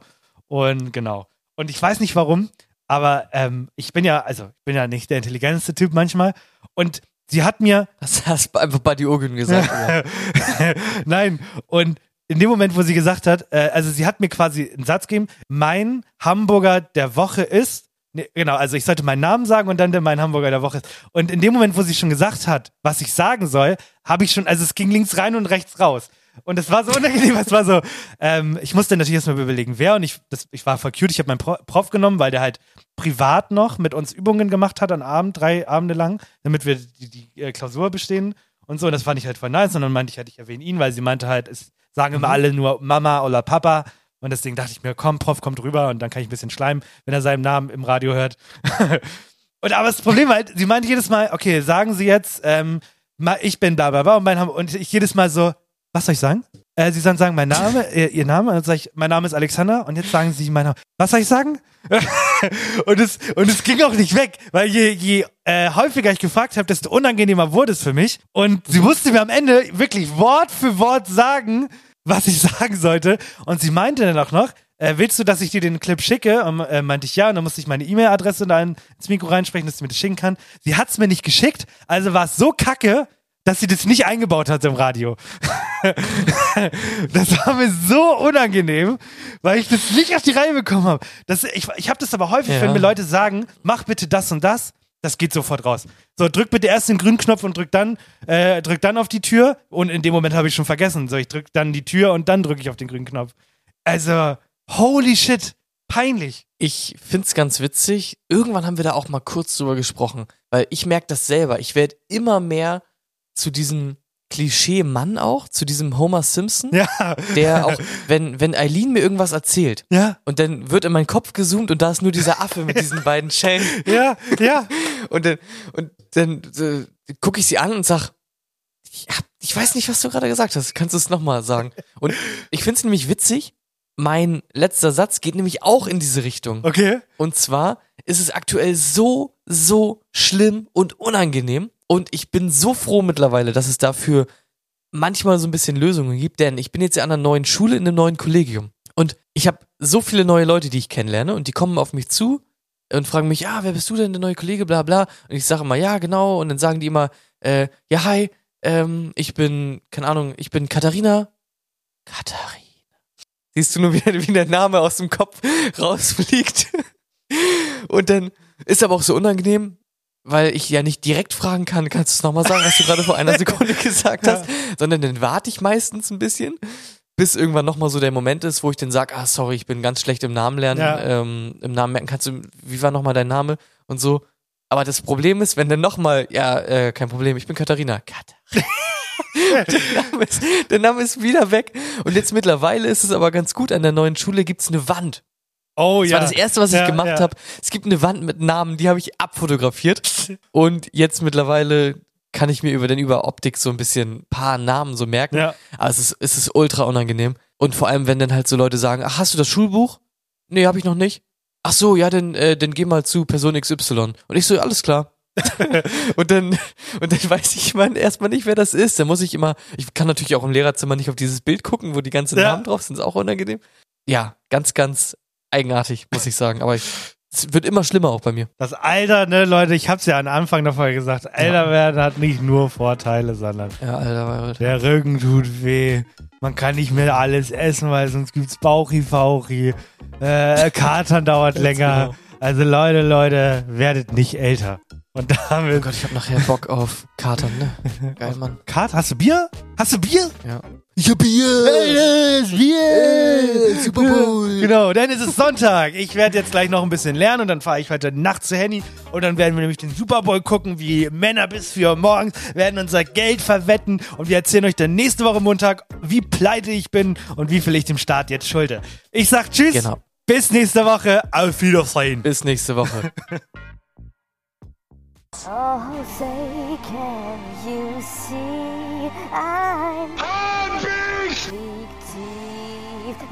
Und genau. Und ich weiß nicht warum, aber ähm, ich bin ja, also ich bin ja nicht der intelligenteste Typ manchmal. Und sie hat mir. Das hast du einfach bei die Urgen gesagt. Nein. Und in dem Moment, wo sie gesagt hat, äh, also sie hat mir quasi einen Satz gegeben, mein Hamburger der Woche ist, nee, genau, also ich sollte meinen Namen sagen und dann der mein Hamburger der Woche ist. Und in dem Moment, wo sie schon gesagt hat, was ich sagen soll, habe ich schon, also es ging links rein und rechts raus. Und es war so unangenehm, es war so, ähm, ich musste natürlich erstmal überlegen, wer und ich, das, ich war voll cute, ich habe meinen Pro Prof genommen, weil der halt privat noch mit uns Übungen gemacht hat an Abend, drei Abende lang, damit wir die, die äh, Klausur bestehen und so. Und das fand ich halt voll nice. Und dann meinte ich halt, ich erwähne ihn, weil sie meinte halt, es sagen immer Mhm. alle nur Mama oder Papa. Und deswegen dachte ich mir, komm, Prof kommt rüber und dann kann ich ein bisschen schleimen, wenn er seinen Namen im Radio hört. und aber das Problem halt, sie meinte jedes Mal, okay, sagen Sie jetzt, ähm, ich bin bla bla bla und, mein, und ich jedes Mal so, was soll ich sagen? Äh, sie dann sagen, mein Name, ihr, ihr Name, und dann sage ich, mein Name ist Alexander und jetzt sagen sie mein Name. Was soll ich sagen? und, es, und es ging auch nicht weg, weil je, je äh, häufiger ich gefragt habe, desto unangenehmer wurde es für mich. Und sie musste mir am Ende wirklich Wort für Wort sagen, was ich sagen sollte. Und sie meinte dann auch noch, äh, willst du, dass ich dir den Clip schicke? Und, äh, meinte ich ja, und dann musste ich meine E-Mail-Adresse da ins Mikro reinsprechen, dass sie mir das schicken kann. Sie hat es mir nicht geschickt, also war es so kacke, dass sie das nicht eingebaut hat im Radio. das war mir so unangenehm, weil ich das nicht auf die Reihe bekommen habe. Das, ich ich habe das aber häufig, Ja. wenn mir Leute sagen, mach bitte das und das, das geht sofort raus. So, drück bitte erst den grünen Knopf und drück dann, äh, drück dann auf die Tür. Und in dem Moment habe ich schon vergessen. So, ich drück dann die Tür und dann drücke ich auf den grünen Knopf. Also, holy shit, peinlich. Ich find's ganz witzig. Irgendwann haben wir da auch mal kurz drüber gesprochen, weil ich merke das selber. Ich werde immer mehr zu diesem Klischee-Mann auch zu diesem Homer Simpson. Ja. Der auch, wenn, wenn Eileen mir irgendwas erzählt Ja. und dann wird in meinen Kopf gezoomt und da ist nur dieser Affe mit diesen beiden Schellen. Ja, ja. Und dann, und dann äh, gucke ich sie an und sag, ich, hab, ich weiß nicht, was du gerade gesagt hast. Kannst du es nochmal sagen? Und ich finde es nämlich witzig. Mein letzter Satz geht nämlich auch in diese Richtung. Okay. Und zwar ist es aktuell so, so schlimm und unangenehm. Und ich bin so froh mittlerweile, dass es dafür manchmal so ein bisschen Lösungen gibt, denn ich bin jetzt ja an einer neuen Schule in einem neuen Kollegium. Und ich habe so viele neue Leute, die ich kennenlerne und die kommen auf mich zu und fragen mich, ja, wer bist du denn, der neue Kollege, bla bla. Und ich sage immer, ja, genau. Und dann sagen die immer, äh, ja, hi, ähm, ich bin, keine Ahnung, ich bin Katharina. Katharina. Siehst du nur, wie, wie der Name aus dem Kopf rausfliegt. Und dann ist aber auch so unangenehm, weil ich ja nicht direkt fragen kann, kannst du es nochmal sagen, was du gerade vor einer Sekunde gesagt hast, sondern dann warte ich meistens ein bisschen, bis irgendwann nochmal so der Moment ist, wo ich dann sage, ah, sorry, ich bin ganz schlecht im Namen lernen, Ja. ähm, im Namen merken, kannst du, wie war nochmal dein Name und so. Aber das Problem ist, wenn dann nochmal, ja, äh, kein Problem, ich bin Katharina. Katharina. der, Name ist, der Name ist wieder weg. Und jetzt mittlerweile ist es aber ganz gut, an der neuen Schule gibt's eine Wand. Oh Das ja. war das erste, was ich Ja, gemacht ja. habe. Es gibt eine Wand mit Namen, die habe ich abfotografiert. Und jetzt mittlerweile kann ich mir über den über Optik so ein bisschen ein paar Namen so merken. Ja. Aber es ist, es ist ultra unangenehm. Und vor allem, wenn dann halt so Leute sagen, ach, hast du das Schulbuch? Nee, habe ich noch nicht. Ach so, ja, dann, äh, dann geh mal zu Person XY. Und ich so, alles klar. und dann und dann weiß ich mal erstmal nicht, wer das ist. Dann muss ich immer, ich kann natürlich auch im Lehrerzimmer nicht auf dieses Bild gucken, wo die ganzen Ja. Namen drauf sind, ist auch unangenehm. Ja, ganz, ganz eigenartig, muss ich sagen. Aber ich, es wird immer schlimmer auch bei mir. Das Alter, ne, Leute, ich hab's ja am Anfang davon gesagt, älter werden hat nicht nur Vorteile, sondern Ja, Alter, der Rücken tut weh. Man kann nicht mehr alles essen, weil sonst gibt's Bauchi-Fauchi. Äh, Katern dauert länger. genau. Also Leute, Leute, werdet nicht älter. Und damit. Oh Gott, ich hab nachher Bock auf Katern, ne? Geil, Mann. Kat, hast du Bier? Hast du Bier? Ja. Ich hab Bier! Hey, Bier! Super Bowl! Genau, dann ist es Sonntag. Ich werde jetzt gleich noch ein bisschen lernen und dann fahre ich heute Nacht zu Henny und dann werden wir nämlich den Super Bowl gucken, wie Männer bis 4 Uhr morgens, werden unser Geld verwetten und wir erzählen euch dann nächste Woche Montag, wie pleite ich bin und wie viel ich dem Staat jetzt schulde. Ich sag Tschüss, Genau. bis nächste Woche, auf Wiedersehen. Bis nächste Woche. Oh, say, can you see I'm happy?